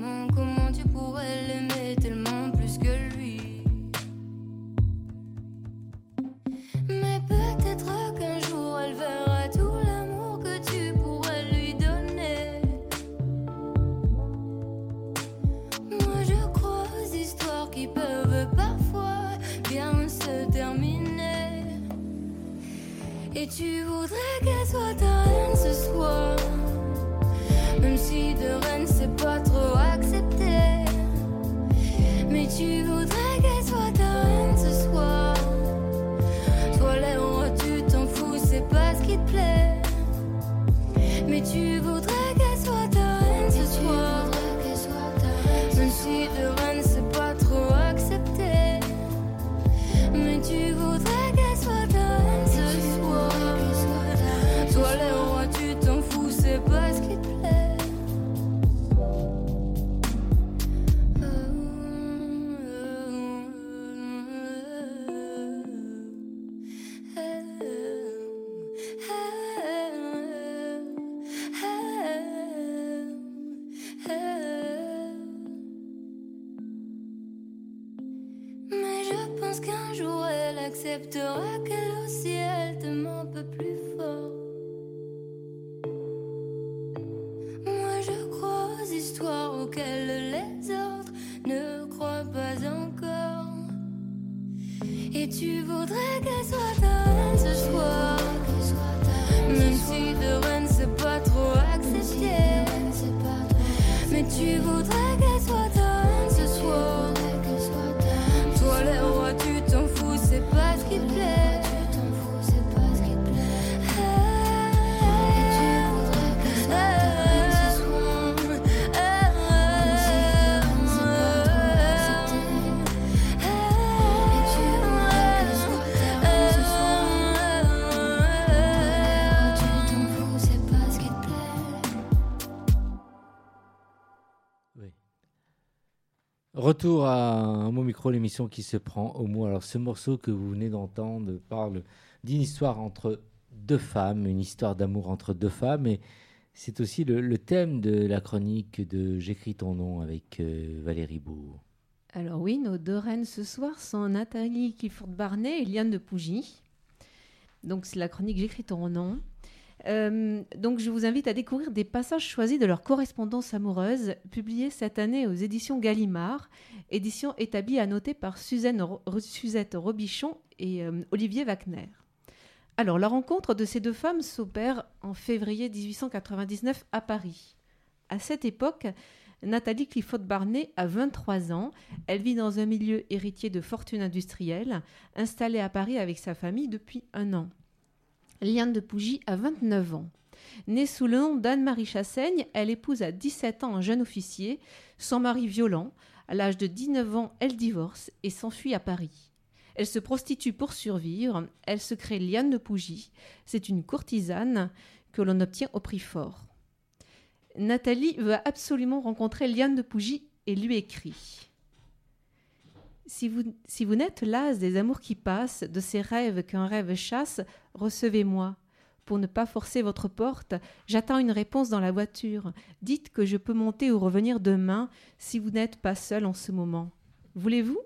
l'émission qui se prend au mot. Alors, ce morceau que vous venez d'entendre parle d'une histoire entre deux femmes, une histoire d'amour entre deux femmes, et c'est aussi le, le thème de la chronique de J'écris ton nom avec euh, Valérie Bourg. Alors oui, nos deux reines ce soir sont Nathalie Clifford-Barnet et Liane de Pougy. Donc c'est la chronique J'écris ton nom. Euh, donc je vous invite à découvrir des passages choisis de leur correspondance amoureuse, publiée cette année aux éditions Gallimard, édition établie à noter par Suzette Robichon et euh, Olivier Wagner. Alors la rencontre de ces deux femmes s'opère en février 1899 à Paris. À cette époque, Nathalie Clifford-Barnet a 23 ans. Elle vit dans un milieu héritier de fortune industrielle, installée à Paris avec sa famille depuis un an. Liane de Pougy a 29 ans. Née sous le nom d'Anne-Marie Chassaigne, elle épouse à 17 ans un jeune officier, son mari violent. À l'âge de 19 ans, elle divorce et s'enfuit à Paris. Elle se prostitue pour survivre. Elle se crée Liane de Pougy. C'est une courtisane que l'on obtient au prix fort. Nathalie veut absolument rencontrer Liane de Pougy et lui écrit si vous, si vous n'êtes las des amours qui passent, de ces rêves qu'un rêve chasse, recevez-moi. Pour ne pas forcer votre porte, j'attends une réponse dans la voiture. Dites que je peux monter ou revenir demain si vous n'êtes pas seul en ce moment. Voulez-vous?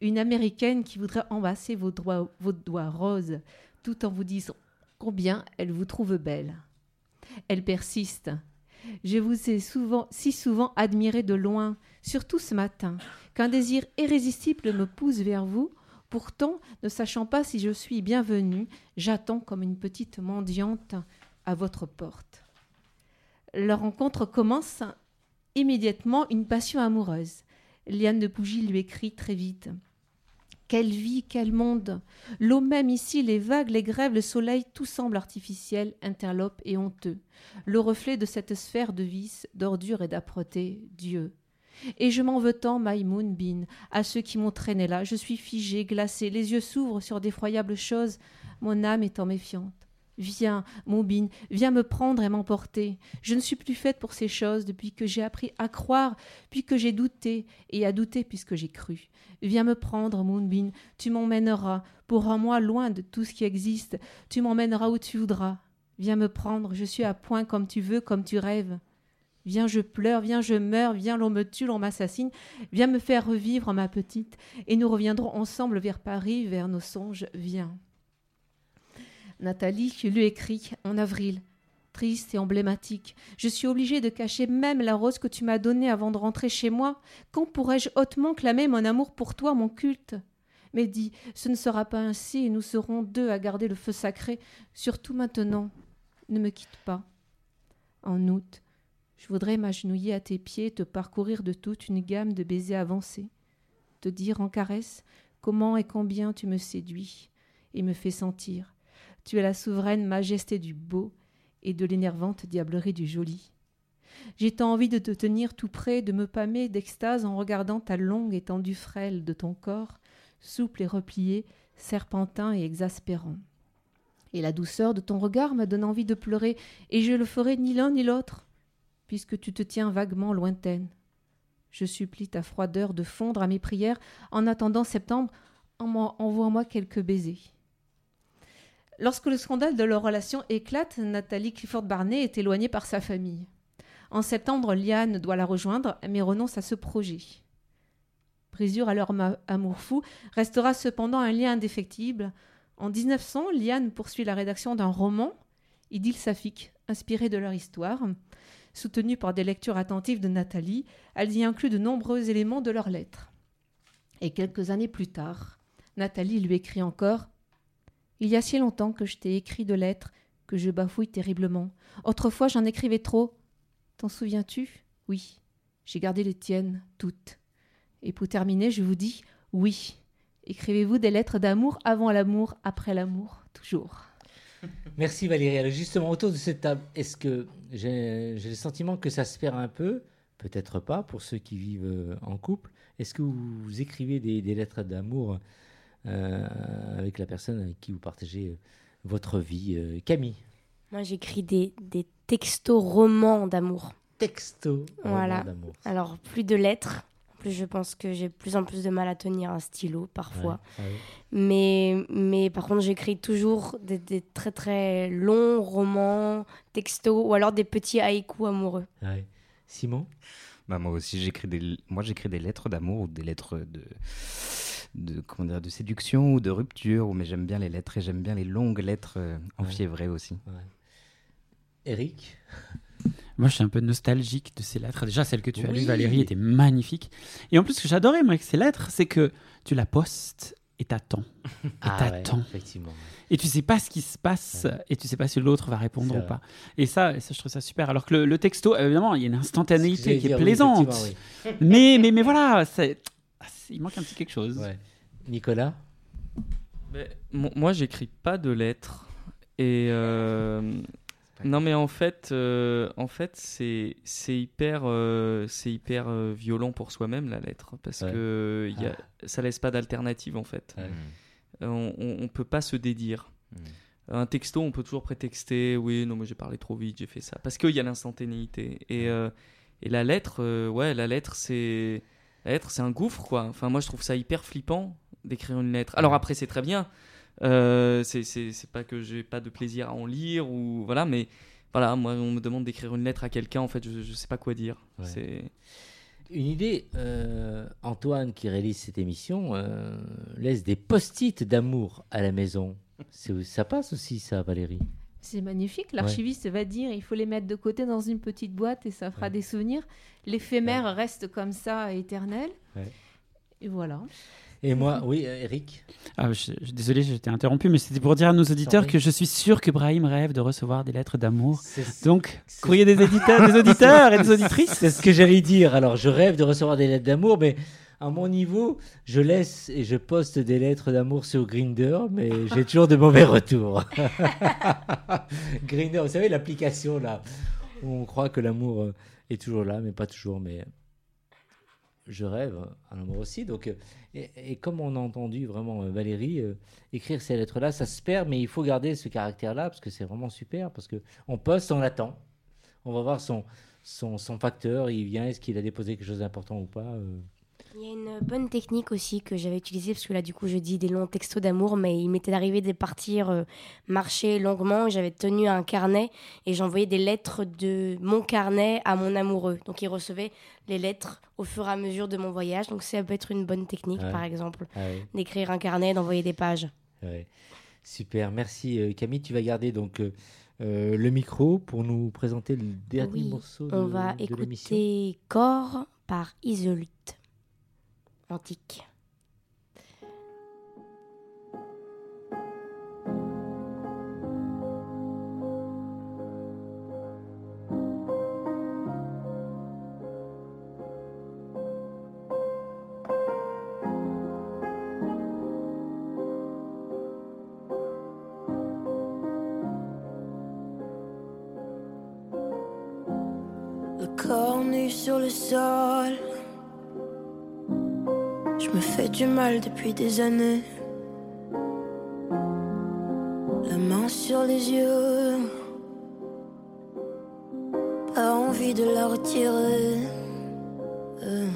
Une américaine qui voudrait embrasser vos doigts, vos doigts roses, tout en vous disant combien elle vous trouve belle. Elle persiste. Je vous ai souvent, si souvent admiré de loin, surtout ce matin, qu'un désir irrésistible me pousse vers vous. Pourtant, ne sachant pas si je suis bienvenue, j'attends comme une petite mendiante à votre porte. Leur rencontre commence immédiatement une passion amoureuse. Liane de Bougie lui écrit très vite. Quelle vie, quel monde L'eau même ici, les vagues, les grèves, le soleil, tout semble artificiel, interlope et honteux. Le reflet de cette sphère de vice, d'ordure et d'âpreté, Dieu. Et je m'en veux tant, Maïmoun Bin, à ceux qui m'ont traîné là. Je suis figée, glacée, les yeux s'ouvrent sur d'effroyables choses, mon âme étant méfiante. Viens, mon bin, viens me prendre et m'emporter. Je ne suis plus faite pour ces choses depuis que j'ai appris à croire, puis que j'ai douté, et à douter puisque j'ai cru. Viens me prendre, mon bin, tu m'emmèneras, pour un moi loin de tout ce qui existe, tu m'emmèneras où tu voudras. Viens me prendre, je suis à point comme tu veux, comme tu rêves. Viens, je pleure, viens, je meurs, viens, l'on me tue, l'on m'assassine, viens me faire revivre, ma petite, et nous reviendrons ensemble vers Paris, vers nos songes, viens. Nathalie lui écrit en avril, triste et emblématique. Je suis obligée de cacher même la rose que tu m'as donnée avant de rentrer chez moi. Quand pourrais-je hautement clamer mon amour pour toi, mon culte? Mais dis, ce ne sera pas ainsi et nous serons deux à garder le feu sacré, surtout maintenant. Ne me quitte pas. En août, je voudrais m'agenouiller à tes pieds, te parcourir de toute une gamme de baisers avancés, te dire en caresse comment et combien tu me séduis et me fais sentir tu es la souveraine majesté du beau et de l'énervante diablerie du joli. J'ai tant envie de te tenir tout près, de me pâmer d'extase en regardant ta longue étendue frêle de ton corps, souple et replié, serpentin et exaspérant. Et la douceur de ton regard me donne envie de pleurer, et je le ferai ni l'un ni l'autre, puisque tu te tiens vaguement lointaine. Je supplie ta froideur de fondre à mes prières en attendant septembre, envoie-moi quelques baisers. Lorsque le scandale de leur relation éclate, Nathalie Clifford Barney est éloignée par sa famille. En septembre, Liane doit la rejoindre, mais renonce à ce projet. Brisure à leur amour fou restera cependant un lien indéfectible. En 1900, Liane poursuit la rédaction d'un roman, Idylle saphique, inspiré de leur histoire. Soutenue par des lectures attentives de Nathalie, elle y inclut de nombreux éléments de leurs lettres. Et quelques années plus tard, Nathalie lui écrit encore il y a si longtemps que je t'ai écrit de lettres que je bafouille terriblement. Autrefois j'en écrivais trop. T'en souviens-tu? Oui. J'ai gardé les tiennes, toutes. Et pour terminer, je vous dis oui. Écrivez-vous des lettres d'amour avant l'amour, après l'amour, toujours. Merci Valérie. Alors justement, autour de cette table, est-ce que j'ai le sentiment que ça se perd un peu? Peut-être pas pour ceux qui vivent euh, en couple. Est-ce que vous, écrivez des lettres d'amour euh, avec la personne avec qui vous partagez euh, votre vie. Euh, Camille? Moi, j'écris des, des textos romans d'amour. Textos Voilà. d'amour. Alors, plus de lettres. En plus, je pense que j'ai de plus en plus de mal à tenir un stylo parfois. mais, mais par contre, j'écris toujours des, des, très très longs romans, textos ou alors des petits haïkus amoureux. Simon? Bah, Moi aussi, j'écris des, moi, j'écris des lettres d'amour ou des lettres de de, comment dire, de séduction ou de rupture, mais j'aime bien les lettres et j'aime bien les longues lettres euh, enfiévrées aussi. Eric? Moi, je suis un peu nostalgique de ces lettres. Déjà, celle que tu as lue, Valérie, était magnifique. Et en plus, ce que j'adorais, moi, avec ces lettres, c'est que tu la postes et t'attends. Et ah t'attends. effectivement. Et tu sais pas ce qui se passe et tu sais pas si l'autre va répondre ou pas. Et ça, ça, je trouve ça super. Alors que le, texto, évidemment, il y a une instantanéité qui est plaisante. mais, mais, mais voilà, c'est il manque un petit quelque chose. Nicolas Moi, j'écris pas de lettres. Et. Euh, non, mais en fait, euh, en fait c'est hyper, euh, c'est hyper violent pour soi-même, la lettre. Parce que y a, ah. ça laisse pas d'alternative, en fait. On, on, peut pas se dédire. Hmm. Un texto, on peut toujours prétexter, oui, non, mais j'ai parlé trop vite, j'ai fait ça. Parce qu'il y a l'instantanéité. Et, et la lettre, ouais, la lettre, c'est être, c'est un gouffre, quoi. Enfin, moi, je trouve ça hyper flippant d'écrire une lettre. Alors après, c'est très bien. Euh, c'est pas que j'ai pas de plaisir à en lire ou voilà, mais voilà, moi, on me demande d'écrire une lettre à quelqu'un, en fait, je, je sais pas quoi dire. C'est une idée, euh, Antoine qui réalise cette émission euh, laisse des post-it d'amour à la maison. Ça passe aussi ça, Valérie? C'est magnifique. L'archiviste va dire il faut les mettre de côté dans une petite boîte et ça fera des souvenirs. L'éphémère reste comme ça éternel. Ouais. Et voilà. Et moi, oui, euh, Eric Ah, je, je- désolé, je t'ai interrompu, mais c'était pour dire à nos auditeurs que je suis sûr que Brahim rêve de recevoir des lettres d'amour. Donc, courrier des éditeurs, des auditeurs et des auditrices. C'est ce que j'allais dire. Alors, je rêve de recevoir des lettres d'amour, mais à mon niveau, je laisse et je poste des lettres d'amour sur Grinder, mais j'ai toujours de mauvais retours. Grinder, vous savez, l'application là, où on croit que l'amour euh, est toujours là, mais pas toujours. Mais je rêve à l'amour aussi. Donc, euh, et, comme on a entendu vraiment euh, Valérie euh, écrire ces lettres-là, ça se perd, mais il faut garder ce caractère-là parce que c'est vraiment super. Parce que on poste, on l'attend. On va voir son, son, facteur. Il vient, est-ce qu'il a déposé quelque chose d'important ou pas. Il y a une bonne technique aussi que j'avais utilisée, parce que là, du coup, je dis des longs textos d'amour, mais il m'était arrivé de partir euh, marcher longuement. J'avais tenu un carnet et j'envoyais des lettres de mon carnet à mon amoureux. Donc, il recevait les lettres au fur et à mesure de mon voyage. Donc, ça peut être une bonne technique, Ouais. par exemple, Ah d'écrire un carnet, d'envoyer des pages. Ouais. Super, merci euh, Camille. Tu vas garder donc euh, euh, le micro pour nous présenter le dernier Oui, morceau de, on va de écouter Corps par Isolute. Antique. Sur le sol. Du mal depuis des années. La main sur les yeux. Pas envie de la retirer. Euh.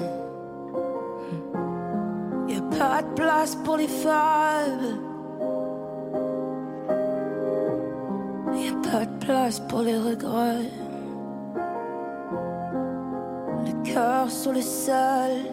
Y a pas de place pour les femmes. Y a pas de place pour les regrets. Le cœur sur le sol.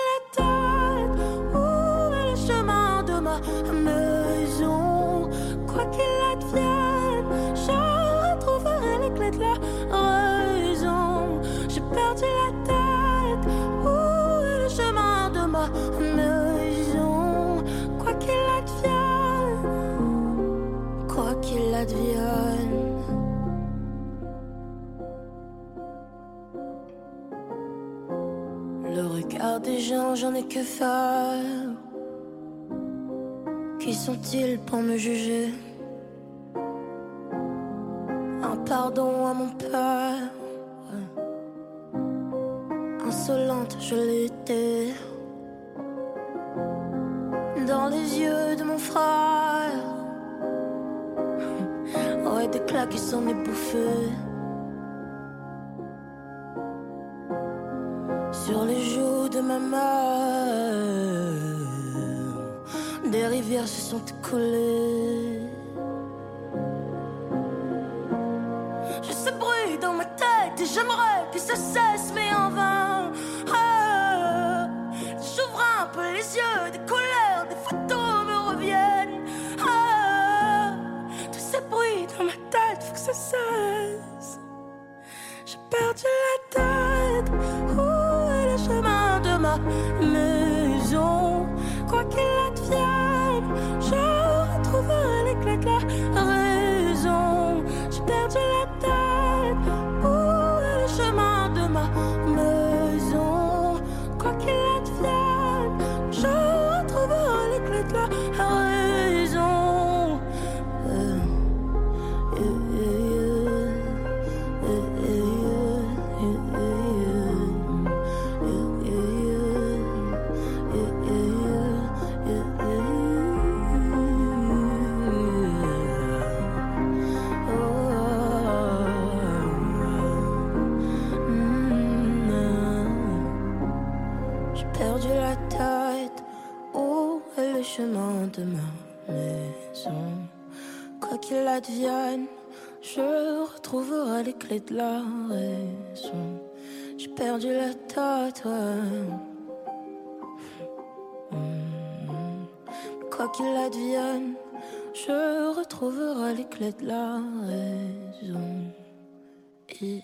Le regard des gens, j'en ai que faire. Qui sont-ils pour me juger? Un pardon à mon père. Insolente, je l'étais. Dans les yeux de mon frère. Qui s'en est bouffé. Sur les joues de ma mère, des rivières se sont écoulées. Je sais bruit dans ma tête et j'aimerais que ça cesse, cesse. J'ai perdu la tête. Où est le chemin de ma maison? Chemin de ma maison? Quoi qu'il advienne, je retrouverai les clés de la raison. J'ai perdu la tête, ouais. Mm. Quoi qu'il advienne, je retrouverai les clés de la raison. Et-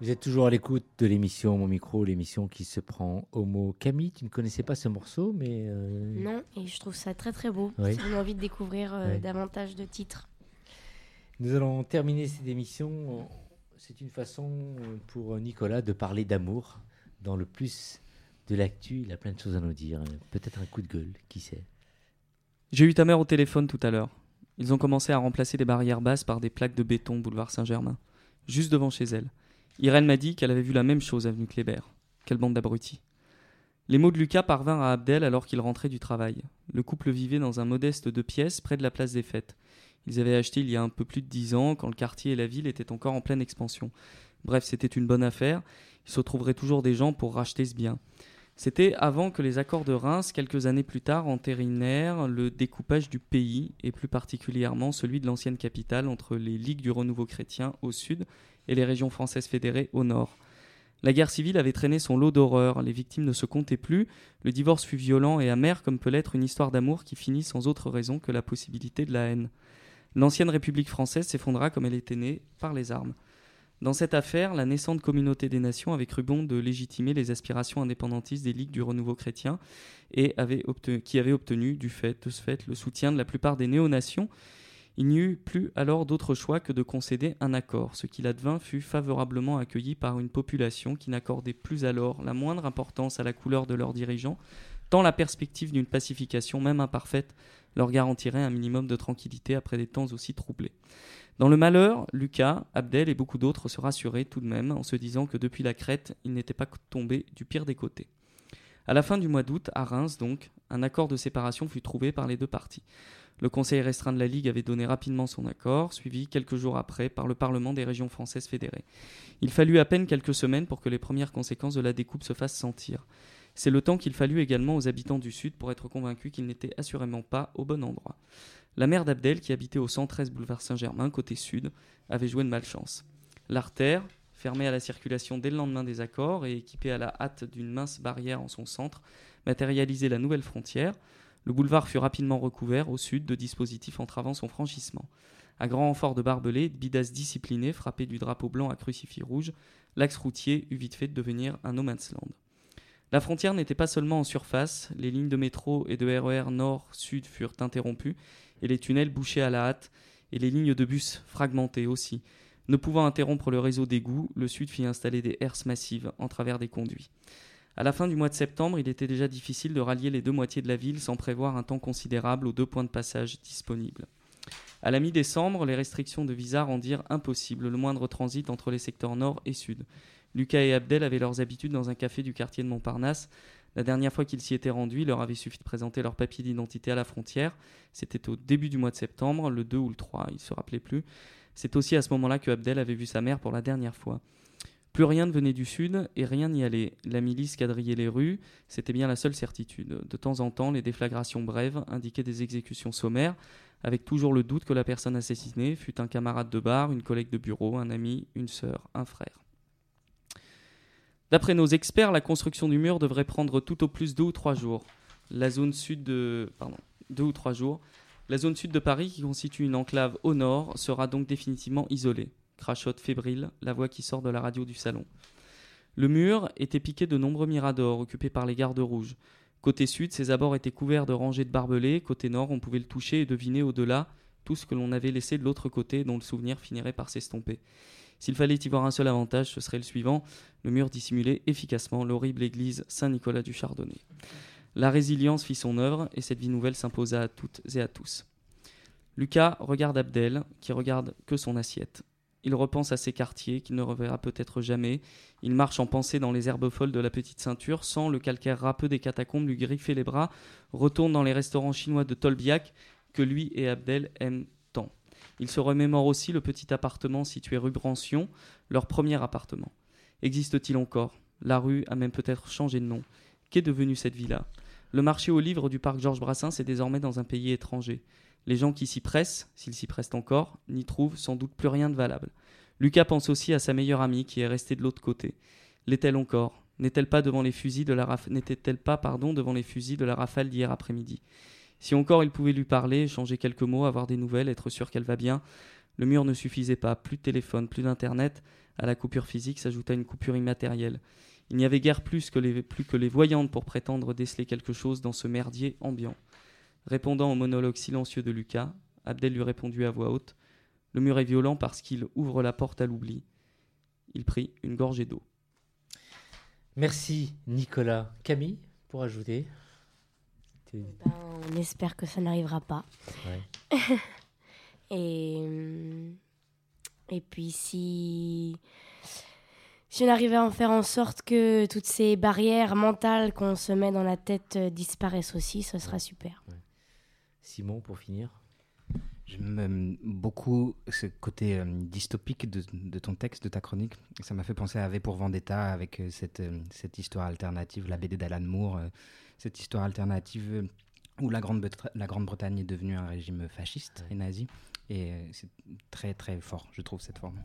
Vous êtes toujours à l'écoute de l'émission Mon Micro, l'émission qui se prend au mot Camille. Tu ne connaissais pas ce morceau, mais. euh, Non, et je trouve ça très très beau. Oui. Ça donne envie de découvrir euh, Oui. davantage de titres. Nous allons terminer cette émission. C'est une façon pour Nicolas de parler d'amour dans le plus de l'actu. Il a plein de choses à nous dire. Peut-être un coup de gueule, qui sait. J'ai eu ta mère au téléphone tout à l'heure. Ils ont commencé à remplacer les barrières basses par des plaques de béton boulevard Saint-Germain, juste devant chez elle. Irène m'a dit qu'elle avait vu la même chose avenue Kléber. Quelle bande d'abrutis. Les mots de Lucas parvinrent à Abdel alors qu'il rentrait du travail. Le couple vivait dans un modeste deux pièces près de la place des fêtes. Ils avaient acheté il y a un peu plus de dix ans, quand le quartier et la ville étaient encore en pleine expansion. Bref, c'était une bonne affaire. Il se trouverait toujours des gens pour racheter ce bien. C'était avant que les accords de Reims, quelques années plus tard, entérinèrent le découpage du pays, et plus particulièrement celui de l'ancienne capitale entre les ligues du renouveau chrétien au sud et les régions françaises fédérées au nord. La guerre civile avait traîné son lot d'horreurs, les victimes ne se comptaient plus, le divorce fut violent et amer comme peut l'être une histoire d'amour qui finit sans autre raison que la possibilité de la haine. L'ancienne République française s'effondra comme elle était née, par les armes. Dans cette affaire, la naissante communauté des nations avait cru bon de légitimer les aspirations indépendantistes des ligues du renouveau chrétien et avait qui avaient obtenu, du de ce fait, le soutien de la plupart des néo-nations. Il n'y eut plus alors d'autre choix que de concéder un accord. Ce qu'il advint fut favorablement accueilli par une population qui n'accordait plus alors la moindre importance à la couleur de leurs dirigeants, tant la perspective d'une pacification, même imparfaite, leur garantirait un minimum de tranquillité après des temps aussi troublés. Dans le malheur, Lucas, Abdel et beaucoup d'autres se rassuraient tout de même en se disant que depuis la crête, ils n'étaient pas tombés du pire des côtés. À la fin du mois d'août, à Reims donc, un accord de séparation fut trouvé par les deux parties. Le Conseil restreint de la Ligue avait donné rapidement son accord, suivi quelques jours après par le Parlement des régions françaises fédérées. Il fallut à peine quelques semaines pour que les premières conséquences de la découpe se fassent sentir. C'est le temps qu'il fallut également aux habitants du Sud pour être convaincus qu'ils n'étaient assurément pas au bon endroit. La mère d'Abdel, qui habitait au 113 boulevard Saint-Germain, côté sud, avait joué de malchance. L'artère, fermée à la circulation dès le lendemain des accords et équipée à la hâte d'une mince barrière en son centre, matérialisait la nouvelle frontière. Le boulevard fut rapidement recouvert au sud de dispositifs entravant son franchissement. À grand renfort de barbelés, de bidasses disciplinés frappés du drapeau blanc à crucifix rouge, l'axe routier eut vite fait de devenir un no man's land. La frontière n'était pas seulement en surface, les lignes de métro et de RER nord-sud furent interrompues, et les tunnels bouchés à la hâte, et les lignes de bus fragmentées aussi. Ne pouvant interrompre le réseau d'égouts, le Sud fit installer des herses massives en travers des conduits. À la fin du mois de septembre, il était déjà difficile de rallier les deux moitiés de la ville sans prévoir un temps considérable aux deux points de passage disponibles. À la mi-décembre, les restrictions de visa rendirent impossible le moindre transit entre les secteurs nord et sud. Lucas et Abdel avaient leurs habitudes dans un café du quartier de Montparnasse. La dernière fois qu'ils s'y étaient rendus, il leur avait suffi de présenter leur papier d'identité à la frontière. C'était au début du mois de septembre, le 2 ou le 3, il ne se rappelait plus. C'est aussi à ce moment-là que Abdel avait vu sa mère pour la dernière fois. Plus rien ne venait du sud et rien n'y allait. La milice quadrillait les rues, c'était bien la seule certitude. De temps en temps, les déflagrations brèves indiquaient des exécutions sommaires, avec toujours le doute que la personne assassinée fut un camarade de bar, une collègue de bureau, un ami, une sœur, un frère. D'après nos experts, la construction du mur devrait prendre tout au plus deux ou trois jours. La zone sud de. Deux ou trois jours. La zone sud de Paris, qui constitue une enclave au nord, sera donc définitivement isolée. Crachotte fébrile, la voix qui sort de la radio du salon. Le mur était piqué de nombreux miradors occupés par les gardes rouges. Côté sud, ses abords étaient couverts de rangées de barbelés. Côté nord, on pouvait le toucher et deviner au-delà tout ce que l'on avait laissé de l'autre côté, dont le souvenir finirait par s'estomper. S'il fallait y voir un seul avantage, ce serait le suivant le mur dissimulait efficacement l'horrible église Saint-Nicolas du Chardonnay. La résilience fit son œuvre et cette vie nouvelle s'imposa à toutes et à tous. Lucas regarde Abdel, qui regarde que son assiette. Il repense à ses quartiers qu'il ne reverra peut-être jamais. Il marche en pensée dans les herbes folles de la petite ceinture, sans le calcaire râpeux des catacombes lui griffer les bras, retourne dans les restaurants chinois de Tolbiac que lui et Abdel aiment tant. Il se remémore aussi le petit appartement situé rue Brancion, leur premier appartement. Existe-t-il encore? La rue a même peut-être changé de nom. Qu'est devenue cette villa? Le marché aux livres du parc Georges Brassens est désormais dans un pays étranger. Les gens qui s'y pressent, s'ils s'y pressent encore, n'y trouvent sans doute plus rien de valable. Lucas pense aussi à sa meilleure amie qui est restée de l'autre côté. L'est-elle encore? N'est-elle pas devant les fusils de la n'était-elle pas pardon devant les fusils de la rafale d'hier après-midi? Si encore il pouvait lui parler, changer quelques mots, avoir des nouvelles, être sûr qu'elle va bien, le mur ne suffisait pas. Plus de téléphone, plus d'internet. À la coupure physique s'ajouta une coupure immatérielle. Il n'y avait guère plus que, les, plus que les voyantes pour prétendre déceler quelque chose dans ce merdier ambiant. Répondant au monologue silencieux de Lucas, Abdel lui répondit à voix haute Le mur est violent parce qu'il ouvre la porte à l'oubli. Il prit une gorgée d'eau. Merci Nicolas. Camille, pour ajouter Ben, on espère que ça n'arrivera pas. Ouais. et, hum, et puis si, si on arrivait à en faire en sorte que toutes ces barrières mentales qu'on se met dans la tête euh, disparaissent aussi, ce sera super. Simon, pour finir J'aime beaucoup ce côté euh, dystopique de, de ton texte, de ta chronique. Ça m'a fait penser à V pour Vendetta avec euh, cette, euh, cette histoire alternative, la BD d'Alan Moore, euh, cette histoire alternative euh, où la Grande-Bretagne la Grande-Bretagne est devenue un régime fasciste et nazi. Et euh, c'est très très fort, je trouve, cette forme.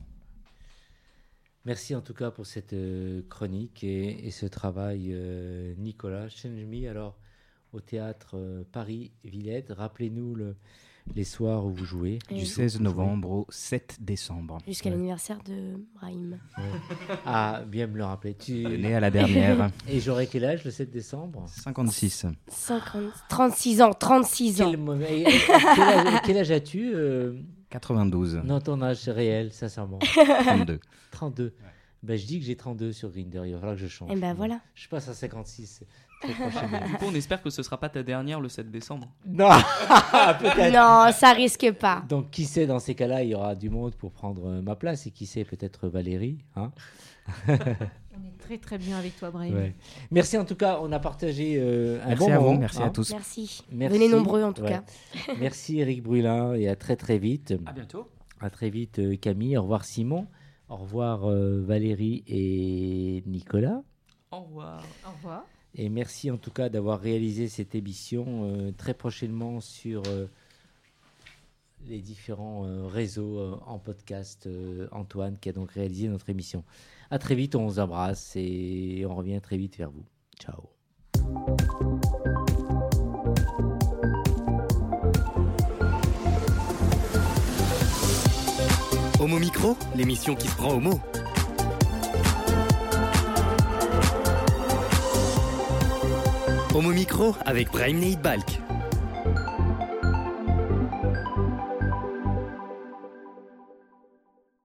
Merci en tout cas pour cette euh, chronique et, et ce travail, euh, Nicolas. Change Me, alors au théâtre euh, Paris-Villette. Rappelez-nous le- les soirs où vous jouez. Et Du oui. 16 novembre au 7 décembre. Jusqu'à l'anniversaire de Brahim. Ouais. Ah, bien me le rappeler. Tu... Né à la dernière. Et j'aurai quel âge le 7 décembre? 56. 50, 36 ans, 36 ans. Quel, et- et- âge, quel âge as-tu euh? 92. Non, ton âge réel, sincèrement. 32. 32. Ben, je dis que j'ai 32 sur Grinder. Il va falloir que je change. Eh ben, voilà. Je passe à 56 très prochainement. Du coup, on espère que ce sera pas ta dernière le 7 décembre. Non, peut-être. Non, ça risque pas. Donc, qui sait, dans ces cas-là, il y aura du monde pour prendre euh, ma place. Et qui sait, peut-être Valérie. Hein On est très très bien avec toi. Ouais. Merci en tout cas, on a partagé euh, un Merci bon à vous, moment. merci à tous. Merci. Venez nombreux, en tout cas. merci Eric Brulin et à très très vite. À bientôt. À très vite euh, Camille. Au revoir Simon. Au revoir euh, Valérie et Nicolas. Au revoir. Au revoir. Et merci en tout cas d'avoir réalisé cette émission euh, très prochainement sur euh, les différents euh, réseaux en podcast. Antoine qui a donc réalisé notre émission. À très vite, on vous embrasse et on revient très vite vers vous. Ciao. Homo Micro, l'émission qui se prend au mot. Homo Micro avec Brahim Neidbalk.